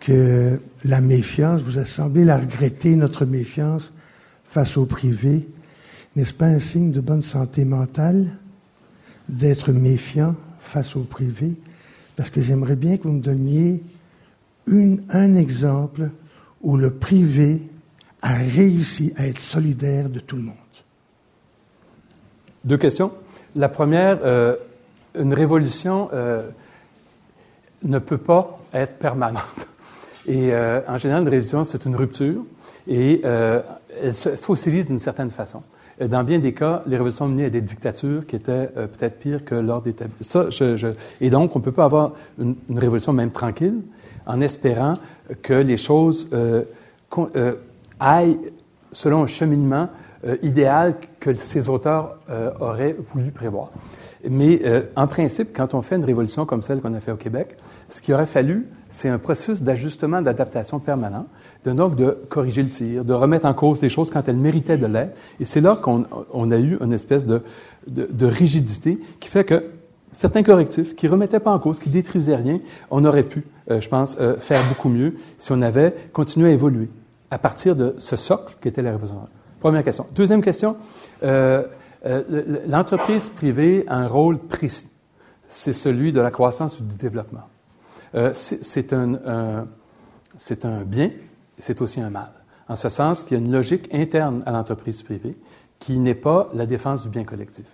que la méfiance, vous a semblé la regretter, notre méfiance face au privé. N'est-ce pas un signe de bonne santé mentale d'être méfiant face au privé? Parce que j'aimerais bien que vous me donniez un exemple où le privé a réussi à être solidaire de tout le monde. Deux questions. La première, euh, une révolution euh, ne peut pas être permanente. Et euh, en général, une révolution, c'est une rupture et euh, elle se fossilise d'une certaine façon. Dans bien des cas, les révolutions menaient à des dictatures qui étaient euh, peut-être pires que l'ordre établi. Ça. Et donc, on ne peut pas avoir une, révolution même tranquille en espérant que les choses aillent selon un cheminement idéal que ces auteurs auraient voulu prévoir. Mais en principe, quand on fait une révolution comme celle qu'on a fait au Québec, ce qu'il aurait fallu, c'est un processus d'ajustement, d'adaptation permanent, de, donc de corriger le tir, de remettre en cause les choses quand elles méritaient de l'être. Et c'est là qu'on on a eu une espèce de, de, de, rigidité qui fait que certains correctifs qui remettaient pas en cause, qui détruisaient rien, on aurait pu, euh, je pense, euh, faire beaucoup mieux si on avait continué à évoluer à partir de ce socle qui était la révolution. Première question. Deuxième question. Euh, euh L'entreprise privée a un rôle précis. C'est celui de la croissance ou du développement. Euh, c'est un, un, bien, c'est aussi un mal. En ce sens qu'il y a une logique interne à l'entreprise privée qui n'est pas la défense du bien collectif.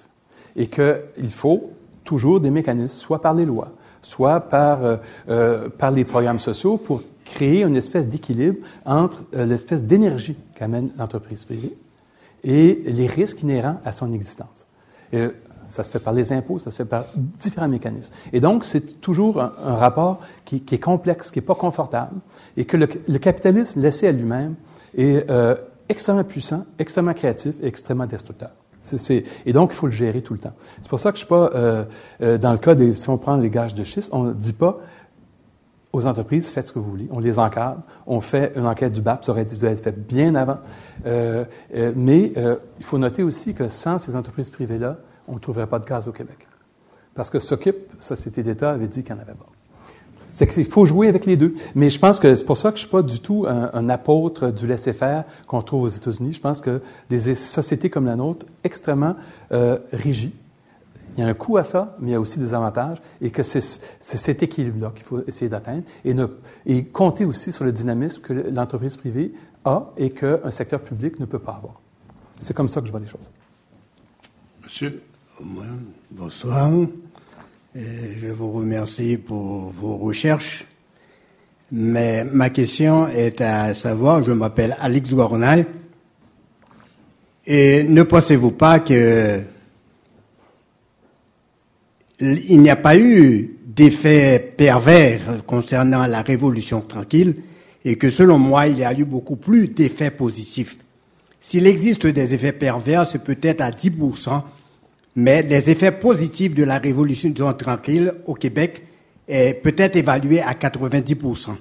Et qu'il faut toujours des mécanismes, soit par les lois, soit par, euh, euh, par les programmes sociaux, pour créer une espèce d'équilibre entre l'espèce d'énergie qu'amène l'entreprise privée et les risques inhérents à son existence. Ça se fait par les impôts, ça se fait par différents mécanismes. Et donc, c'est toujours un, rapport qui, est complexe, qui n'est pas confortable, et que le, capitalisme laissé à lui-même est euh, extrêmement puissant, extrêmement créatif et extrêmement destructeur. et donc, il faut le gérer tout le temps. C'est pour ça que je ne suis pas, euh, euh, dans le cas des, si on prend les gages de schiste, on ne dit pas aux entreprises, faites ce que vous voulez. On les encadre. On fait une enquête du BAP, ça aurait dû être fait bien avant. mais il faut noter aussi que sans ces entreprises privées-là, on ne trouverait pas de gaz au Québec. Parce que SOCIP, Société d'État, avait dit qu'il n'y en avait pas. C'est qu'il faut jouer avec les deux. Mais je pense que c'est pour ça que je ne suis pas du tout un, apôtre du laisser-faire qu'on trouve aux États-Unis. Je pense que des sociétés comme la nôtre, extrêmement euh, rigides, il y a un coût à ça, mais il y a aussi des avantages, et que c'est cet équilibre-là qu'il faut essayer d'atteindre, et, et compter aussi sur le dynamisme que l'entreprise privée a et qu'un secteur public ne peut pas avoir. C'est comme ça que je vois les choses. Monsieur Bonsoir. je vous remercie pour vos recherches. Mais ma question est à savoir, je m'appelle Alex Gornal. Et ne pensez-vous pas que il n'y a pas eu d'effet pervers concernant la révolution tranquille et que selon moi, il y a eu beaucoup plus d'effets positifs? S'il existe des effets pervers, c'est peut-être à 10%, mais les effets positifs de la révolution tranquille au Québec est peut-être évalué à 90%.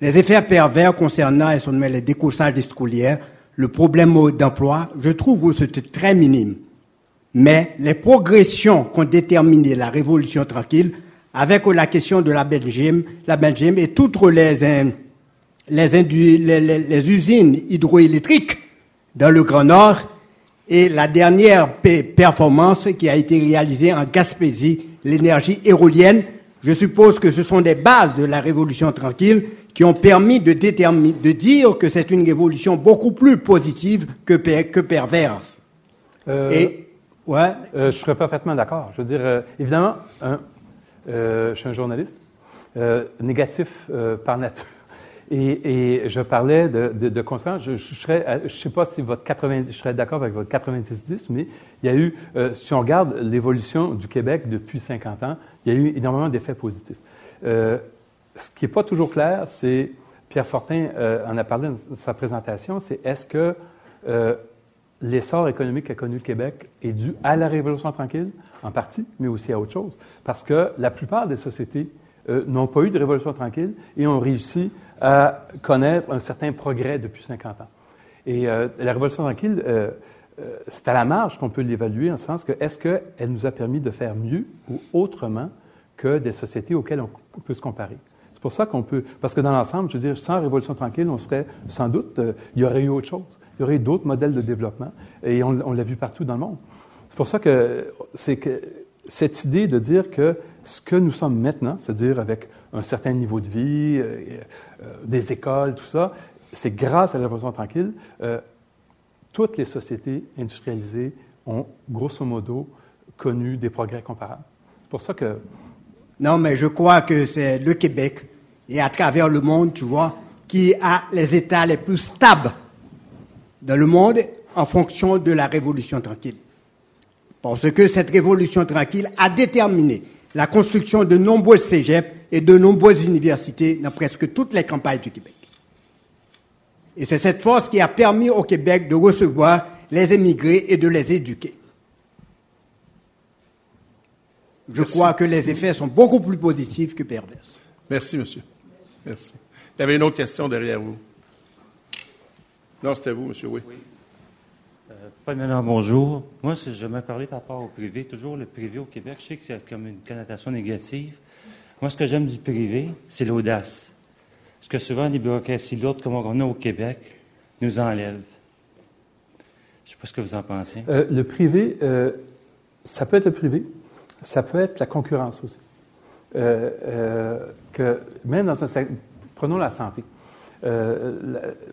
Les effets pervers concernant les découssages des scolières, le problème d'emploi, je trouve que très minime. Mais les progressions qu'ont déterminé la révolution tranquille, avec la question de la Belgique, la Belgique et toutes les, les usines hydroélectriques dans le Grand Nord, et la dernière performance qui a été réalisée en Gaspésie, l'énergie éolienne, je suppose que ce sont des bases de la révolution tranquille qui ont permis de, déterminer, de dire que c'est une révolution beaucoup plus positive que, que perverse. Euh, Et, ouais. Euh, je serais parfaitement d'accord. Je veux dire, euh, évidemment, je suis un journaliste, négatif par nature. Et, je parlais de, de, Je, serais, je sais pas si votre 90, je serais d'accord avec votre 90-10, mais il y a eu, euh, si on regarde l'évolution du Québec depuis 50 ans, il y a eu énormément d'effets positifs. Euh, ce qui n'est pas toujours clair, c'est, Pierre Fortin euh, en a parlé dans sa présentation, c'est est-ce que l'essor économique qu'a connu le Québec est dû à la Révolution tranquille, en partie, mais aussi à autre chose? Parce que la plupart des sociétés n'ont pas eu de révolution tranquille et ont réussi à connaître un certain progrès depuis 50 ans. Et euh, la Révolution tranquille, euh, euh, c'est à la marge qu'on peut l'évaluer, en sens que est-ce qu'elle nous a permis de faire mieux ou autrement que des sociétés auxquelles on peut se comparer? C'est pour ça qu'on peut, parce que dans l'ensemble, je veux dire, sans Révolution tranquille, on serait sans doute, il y aurait eu autre chose. Il y aurait eu d'autres modèles de développement, et on, on l'a vu partout dans le monde. C'est pour ça que c'est que cette idée de dire que ce que nous sommes maintenant, c'est-à-dire avec un certain niveau de vie, euh, euh, des écoles, tout ça, c'est grâce à la révolution tranquille. Euh, toutes les sociétés industrialisées ont, grosso modo, connu des progrès comparables. C'est pour ça que... Non, mais je crois que c'est le Québec et à travers le monde, tu vois, qui a les États les plus stables dans le monde en fonction de la révolution tranquille. Parce que cette révolution tranquille a déterminé la construction de nombreux cégeps et de nombreuses universités dans presque toutes les campagnes du Québec. Et c'est cette force qui a permis au Québec de recevoir les émigrés et de les éduquer. Je crois que les effets sont beaucoup plus positifs que pervers. Merci, monsieur. Merci. Il y avait une autre question derrière vous. Non, c'était vous, monsieur, oui. oui. Paul Ménard, bonjour. Moi, si je me parlais par rapport au privé, toujours le privé au Québec, je sais que c'est comme une connotation négative. Moi, ce que j'aime du privé, c'est l'audace. Ce que souvent les bureaucraties lourdes, comme on a au Québec, nous enlèvent. Je ne sais pas ce que vous en pensez. Euh, le privé, euh, ça peut être le privé, ça peut être la concurrence aussi. Euh, que même dans un prenons la santé.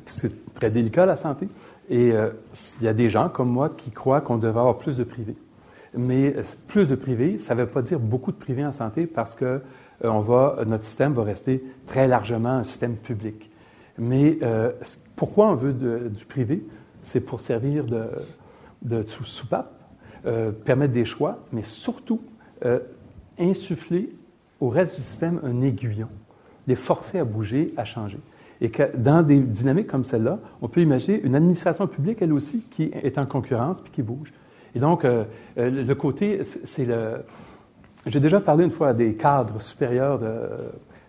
c'est très délicat la santé. Et euh, il y a des gens comme moi qui croient qu'on devrait avoir plus de privés. Mais euh, plus de privés, ça ne veut pas dire beaucoup de privés en santé parce que euh, notre système va rester très largement un système public. Mais pourquoi on veut du privé? C'est pour servir de, de soupape. permettre des choix, mais surtout insuffler au reste du système un aiguillon, les forcer à bouger, à changer. Et que dans des dynamiques comme celle-là, on peut imaginer une administration publique, elle aussi, qui est en concurrence puis qui bouge. Et donc, euh, euh, le côté, c'est le. J'ai déjà parlé une fois à des cadres supérieurs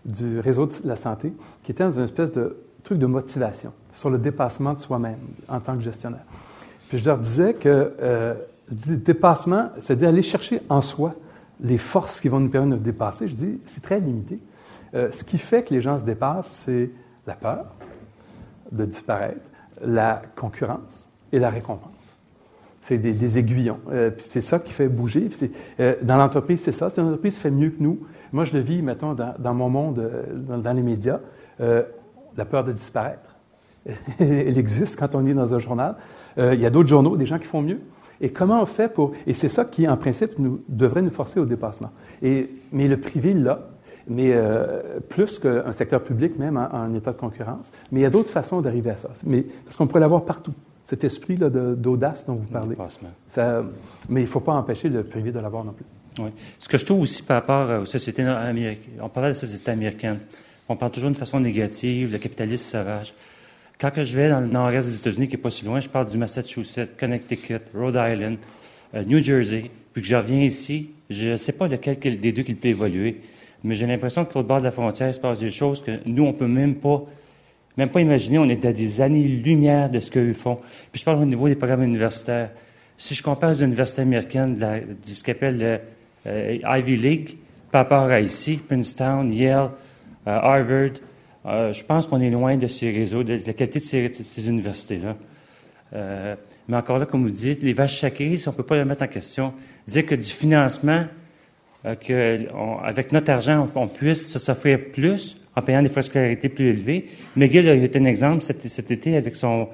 du réseau de la santé qui étaient dans une espèce de truc de motivation sur le dépassement de soi-même en tant que gestionnaire. Puis je leur disais que euh, le dépassement, c'est d'aller chercher en soi les forces qui vont nous permettre de dépasser. Je dis, c'est très limité. Ce qui fait que les gens se dépassent, c'est la peur de disparaître, la concurrence et la récompense. C'est des, aiguillons. Euh, c'est ça qui fait bouger. Euh, dans l'entreprise, c'est ça. Si une entreprise fait mieux que nous, moi je le vis, mettons, dans, mon monde, euh, dans, les médias, la peur de disparaître. Elle existe quand on est dans un journal. Il y a d'autres journaux, des gens qui font mieux. Et comment on fait pour... Et c'est ça qui, en principe, nous, devrait nous forcer au dépassement. Mais le privé, là, mais euh, plus qu'un secteur public même en, en état de concurrence. Mais il y a d'autres façons d'arriver à ça. Mais, parce qu'on pourrait l'avoir partout, cet esprit là, de- d'audace dont vous parlez. Ça, mais il ne faut pas empêcher le privé de l'avoir non plus. Oui. Ce que je trouve aussi par rapport aux sociétés américaines, on parlait de sociétés américaines, on parle toujours d'une façon négative, le capitalisme sauvage. Quand je vais dans le nord-est des États-Unis, qui n'est pas si loin, je parle du Massachusetts, Connecticut, Rhode Island, euh, New Jersey, puis que je reviens ici, je ne sais pas lequel des deux qui le peut évoluer, mais j'ai l'impression que l'autre bord de la frontière, il se passe des choses que nous, on peut même pas, même pas imaginer. On est à des années-lumière de ce qu'eux font. Puis je parle au niveau des programmes universitaires. Si je compare les universités américaines, de ce qu'on appelle le euh, Ivy League, par rapport à ici, Princeton, Yale, euh, Harvard, euh, je pense qu'on est loin de ces réseaux, de, la qualité de ces, universités-là. Euh, mais encore là, comme vous dites, les vaches sacrées, on ne peut pas les mettre en question, dire que du financement, euh, que on- avec notre argent, on, on puisse s'offrir plus en payant des frais de scolarité plus élevés. McGill a été un exemple cet, cet été avec son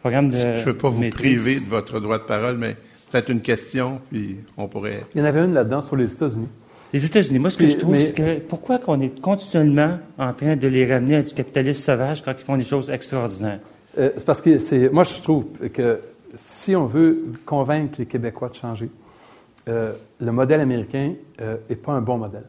programme de Je ne veux pas vous maîtrise. priver de votre droit de parole, mais peut-être une question, puis on pourrait... Il y en avait une là-dedans sur les États-unis. Les États-Unis, moi, ce que je trouve, mais- c'est que pourquoi qu'on est continuellement en train de les ramener à du capitalisme sauvage quand ils font des choses extraordinaires? Euh, c'est parce que c'est. Moi, je trouve que si on veut convaincre les Québécois de changer, euh, le modèle américain n'est pas un bon modèle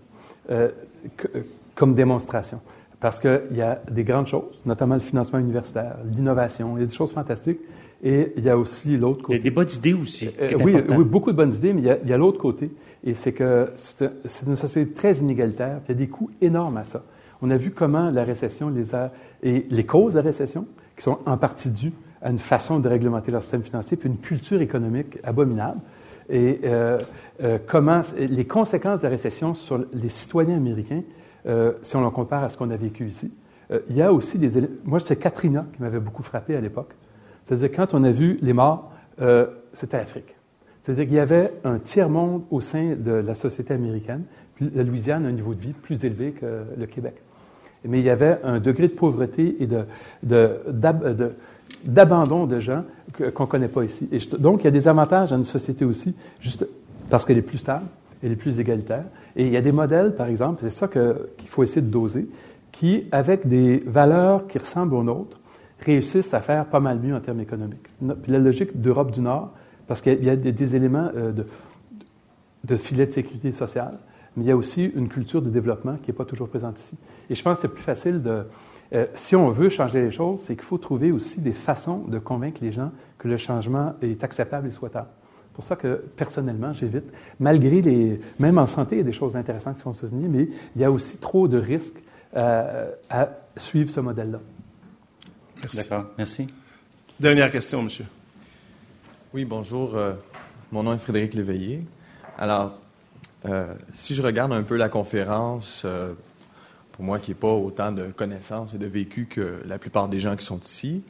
euh, que- euh, comme démonstration. Parce qu'il y a des grandes choses, notamment le financement universitaire, l'innovation, il y a des choses fantastiques. Et il y a aussi l'autre Il y côté. a des bonnes idées aussi, Euh, oui, oui, beaucoup de bonnes idées, mais il y a, l'autre côté. Et c'est que c'est une société très inégalitaire. Il y a des coûts énormes à ça. On a vu comment la récession les a. Et les causes de la récession, qui sont en partie dues à une façon de réglementer leur système financier, puis une culture économique abominable. Et euh, euh, comment les conséquences de la récession sur les citoyens américains, euh, si on le compare à ce qu'on a vécu ici. Il y a aussi des. Moi, c'est Katrina qui m'avait beaucoup frappé à l'époque. C'est-à-dire, quand on a vu les morts, c'était l'Afrique. C'est-à-dire qu'il y avait un tiers-monde au sein de la société américaine. La Louisiane a un niveau de vie plus élevé que le Québec. Mais il y avait un degré de pauvreté et de- d'abandon de gens qu'on ne connaît pas ici. Et donc, il y a des avantages à une société aussi, juste parce qu'elle est plus stable, elle est plus égalitaire. Et il y a des modèles, par exemple, c'est ça qu'il faut essayer de doser, qui, avec des valeurs qui ressemblent aux nôtres, réussissent à faire pas mal mieux en termes économiques. No- Puis la logique d'Europe du Nord, parce qu'il y a des, des éléments euh, de, de filet de sécurité sociale, mais il y a aussi une culture de développement qui n'est pas toujours présente ici. Et je pense que c'est plus facile de... euh, si on veut changer les choses, c'est qu'il faut trouver aussi des façons de convaincre les gens que le changement est acceptable et souhaitable. C'est pour ça que, personnellement, j'évite, malgré les... Même en santé, il y a des choses intéressantes qui sont aux États-Unis, mais il y a aussi trop de risques euh, à suivre ce modèle-là. Merci. D'accord, merci. Dernière question, monsieur. Oui, bonjour. euh, mon nom est Frédéric Léveillé. Alors, si je regarde un peu la conférence, euh, pour moi qui n'ai pas autant de connaissances et de vécu que la plupart des gens qui sont ici,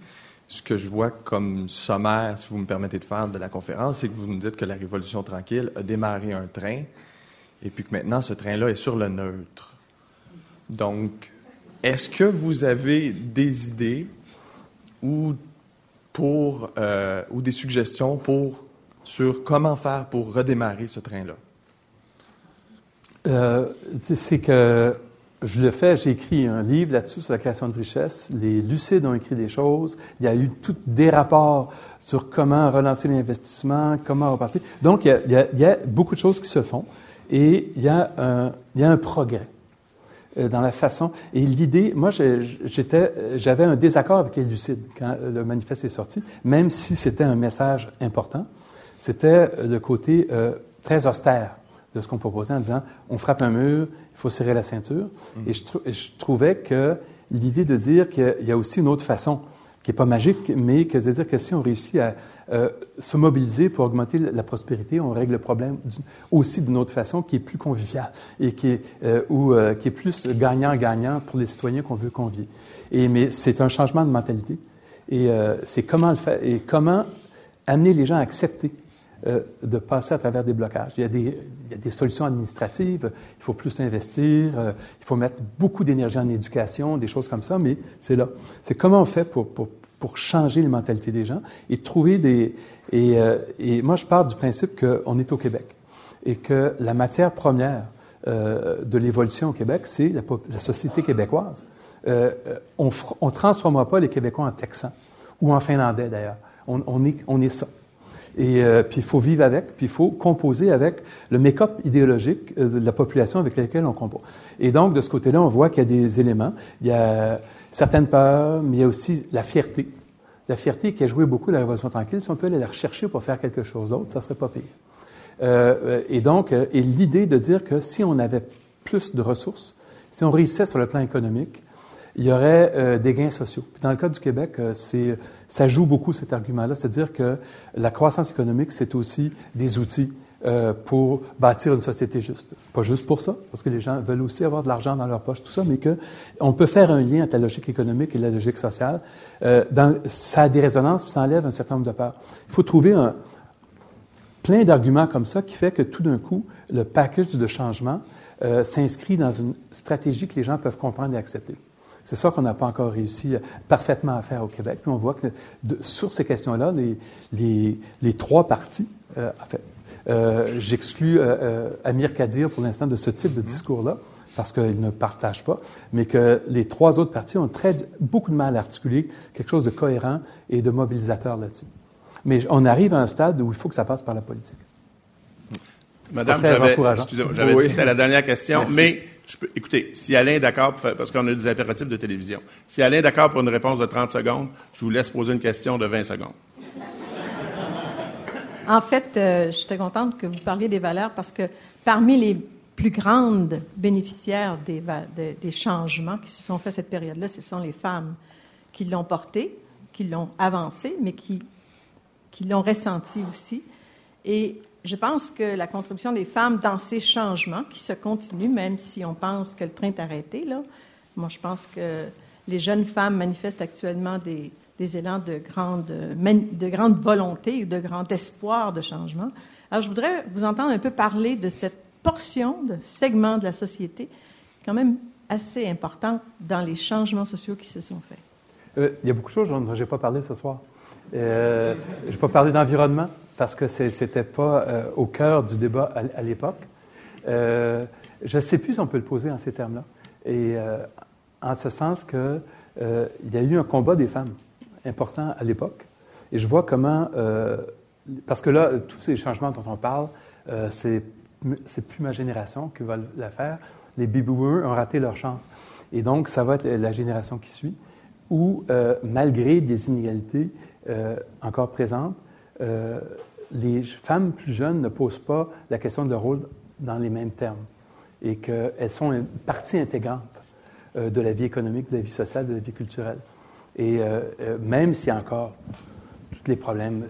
ce que je vois comme sommaire, si vous me permettez de faire, de la conférence, c'est que vous nous dites que la Révolution tranquille a démarré un train et puis que maintenant ce train-là est sur le neutre. Donc, est-ce que vous avez des idées ou pour euh, ou des suggestions pour sur comment faire pour redémarrer ce train-là? Euh, c'est- que je le fais, j'ai écrit un livre là-dessus sur la création de richesse. Les lucides ont écrit des choses. Il y a eu tout des rapports sur comment relancer l'investissement, comment repasser. Donc, il y, a, il y, a, beaucoup de choses qui se font et il y a un, il y a un progrès euh, dans la façon. Et l'idée, moi, j'étais, j'avais un désaccord avec les lucides quand le manifeste est sorti, même si c'était un message important. C'était le côté euh, très austère de ce qu'on proposait en disant on frappe un mur, il faut serrer la ceinture. Et, je, je, trouvais que l'idée de dire qu'il y a aussi une autre façon, qui n'est pas magique, mais que de dire que si on réussit à euh, se mobiliser pour augmenter la prospérité, on règle le problème aussi d'une autre façon qui est plus conviviale et qui est, euh, ou, euh, qui est plus gagnant-gagnant pour les citoyens qu'on veut convier. Et, mais c'est un changement de mentalité. Et c'est comment le faire et comment amener les gens à accepter euh, de passer à travers des blocages. Il y, a des, solutions administratives, il faut plus investir, euh, il faut mettre beaucoup d'énergie en éducation, des choses comme ça, mais c'est là. C'est comment on fait pour, changer les mentalités des gens et trouver des... Et, euh, et moi, je pars du principe qu'on est au Québec et que la matière première de l'évolution au Québec, c'est la, société québécoise. On ne transformera pas les Québécois en Texans ou en Finlandais, d'ailleurs. On, est, on est ça. Et euh, puis il faut vivre avec, puis il faut composer avec le make-up idéologique euh, de la population avec laquelle on compose. Et donc, de ce côté-là, on voit qu'il y a des éléments. Il y a certaines peurs, mais il y a aussi la fierté. La fierté qui a joué beaucoup la Révolution tranquille, si on peut aller la rechercher pour faire quelque chose d'autre, ça serait pas pire. Euh, et donc, euh, et l'idée de dire que si on avait plus de ressources, si on réussissait sur le plan économique, il y aurait euh, des gains sociaux. Dans le cas du Québec, euh, c'est, ça joue beaucoup cet argument-là, c'est-à-dire que la croissance économique, c'est aussi des outils euh, pour bâtir une société juste. Pas juste pour ça, parce que les gens veulent aussi avoir de l'argent dans leur poche, tout ça, mais que on peut faire un lien entre la logique économique et la logique sociale. Euh, dans, ça a des résonances, puis ça enlève un certain nombre de peurs. Il faut trouver un, plein d'arguments comme ça qui fait que tout d'un coup, le package de changement euh, s'inscrit dans une stratégie que les gens peuvent comprendre et accepter. C'est ça qu'on n'a pas encore réussi parfaitement à faire au Québec. Puis on voit que de, sur ces questions-là, les, les, les, trois partis, euh, en fait, euh, j'exclus euh, euh, Amir Kadir pour l'instant de ce type de discours-là, parce qu'il ne partage pas, mais que les trois autres partis ont très, beaucoup de mal à articuler quelque chose de cohérent et de mobilisateur là-dessus. Mais on arrive à un stade où il faut que ça passe par la politique. Madame, j'avais, excusez-moi, j'avais oui. dit que c'était la dernière question, Merci. mais écoutez, si Alain est d'accord, parce qu'on a des impératifs de télévision, si Alain est d'accord pour une réponse de 30 secondes, je vous laisse poser une question de 20 secondes. En fait, euh, je suis contente que vous parliez des valeurs parce que parmi les plus grandes bénéficiaires des changements qui se sont faits cette période-là, ce sont les femmes qui l'ont porté, qui l'ont avancé, mais qui, qui l'ont ressenti aussi. Et je pense que la contribution des femmes dans ces changements qui se continuent, même si on pense que le train est arrêté, là, moi je pense que les jeunes femmes manifestent actuellement des, élans de grande, de grande volonté, de grand espoir de changement. Alors je voudrais vous entendre un peu parler de cette portion, de segment de la société, quand même assez importante dans les changements sociaux qui se sont faits. Euh, il y a beaucoup de choses dont je n'ai pas parlé ce soir. Euh, je n'ai pas parlé d'environnement parce que ce n'était pas euh, au cœur du débat à, l'époque. Euh, je ne sais plus si on peut le poser en ces termes-là. Et euh, en ce sens qu'il y a eu un combat des femmes important à l'époque. Et je vois comment, parce que là, tous ces changements dont on parle, c'est plus ma génération qui va la faire. Les boomers ont raté leur chance. Et donc, ça va être la génération qui suit, où, malgré des inégalités encore présentes, euh, les femmes plus jeunes ne posent pas la question de leur rôle dans les mêmes termes et qu'elles sont une partie intégrante euh, de la vie économique, de la vie sociale, de la vie culturelle. Et euh, même s'il y a encore tous les problèmes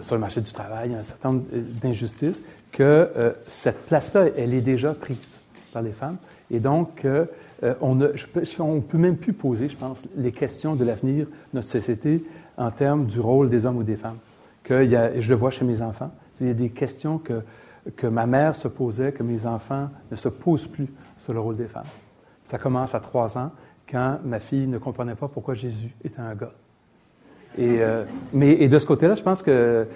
sur le marché du travail, un certain nombre d'injustices, que cette place-là, elle est déjà prise par les femmes. Et donc, on ne peut même plus poser, je pense, les questions de l'avenir de notre société en termes du rôle des hommes ou des femmes et je le vois chez mes enfants, il y a des questions que, ma mère se posait, que mes enfants ne se posent plus sur le rôle des femmes. Ça commence à trois ans, quand ma fille ne comprenait pas pourquoi Jésus était un gars. Et, euh, mais, de ce côté-là, je pense que,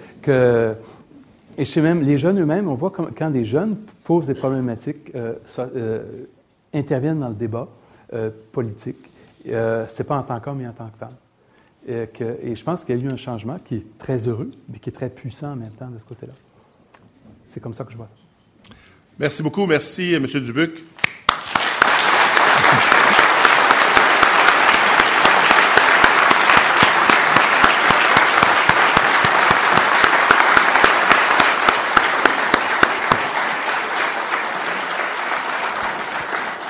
et chez même les jeunes eux-mêmes, on voit quand, des jeunes posent des problématiques euh, euh, interviennent dans le débat politique. Ce n'est pas en tant qu'homme, mais en tant que femme. Et, que, et je pense qu'il y a eu un changement qui est très heureux, mais qui est très puissant en même temps de ce côté-là. C'est comme ça que je vois ça. Merci beaucoup. Merci, M. Dubuc.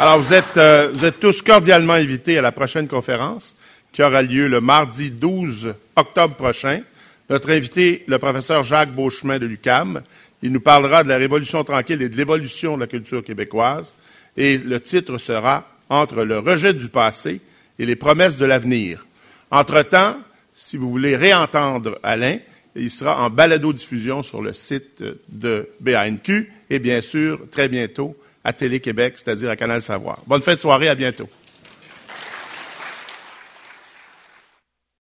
Alors, vous êtes, euh, vous êtes tous cordialement invités à la prochaine conférence qui aura lieu le mardi 12 octobre prochain. Notre invité, le professeur Jacques Beauchemin de l'UCAM, il nous parlera de la Révolution tranquille et de l'évolution de la culture québécoise. Et le titre sera Entre le rejet du passé et les promesses de l'avenir. Entre-temps, si vous voulez réentendre Alain, il sera en balado-diffusion sur le site de BANQ et bien sûr, très bientôt, à Télé-Québec, c'est-à-dire à Canal Savoir. Bonne fin de soirée, à bientôt.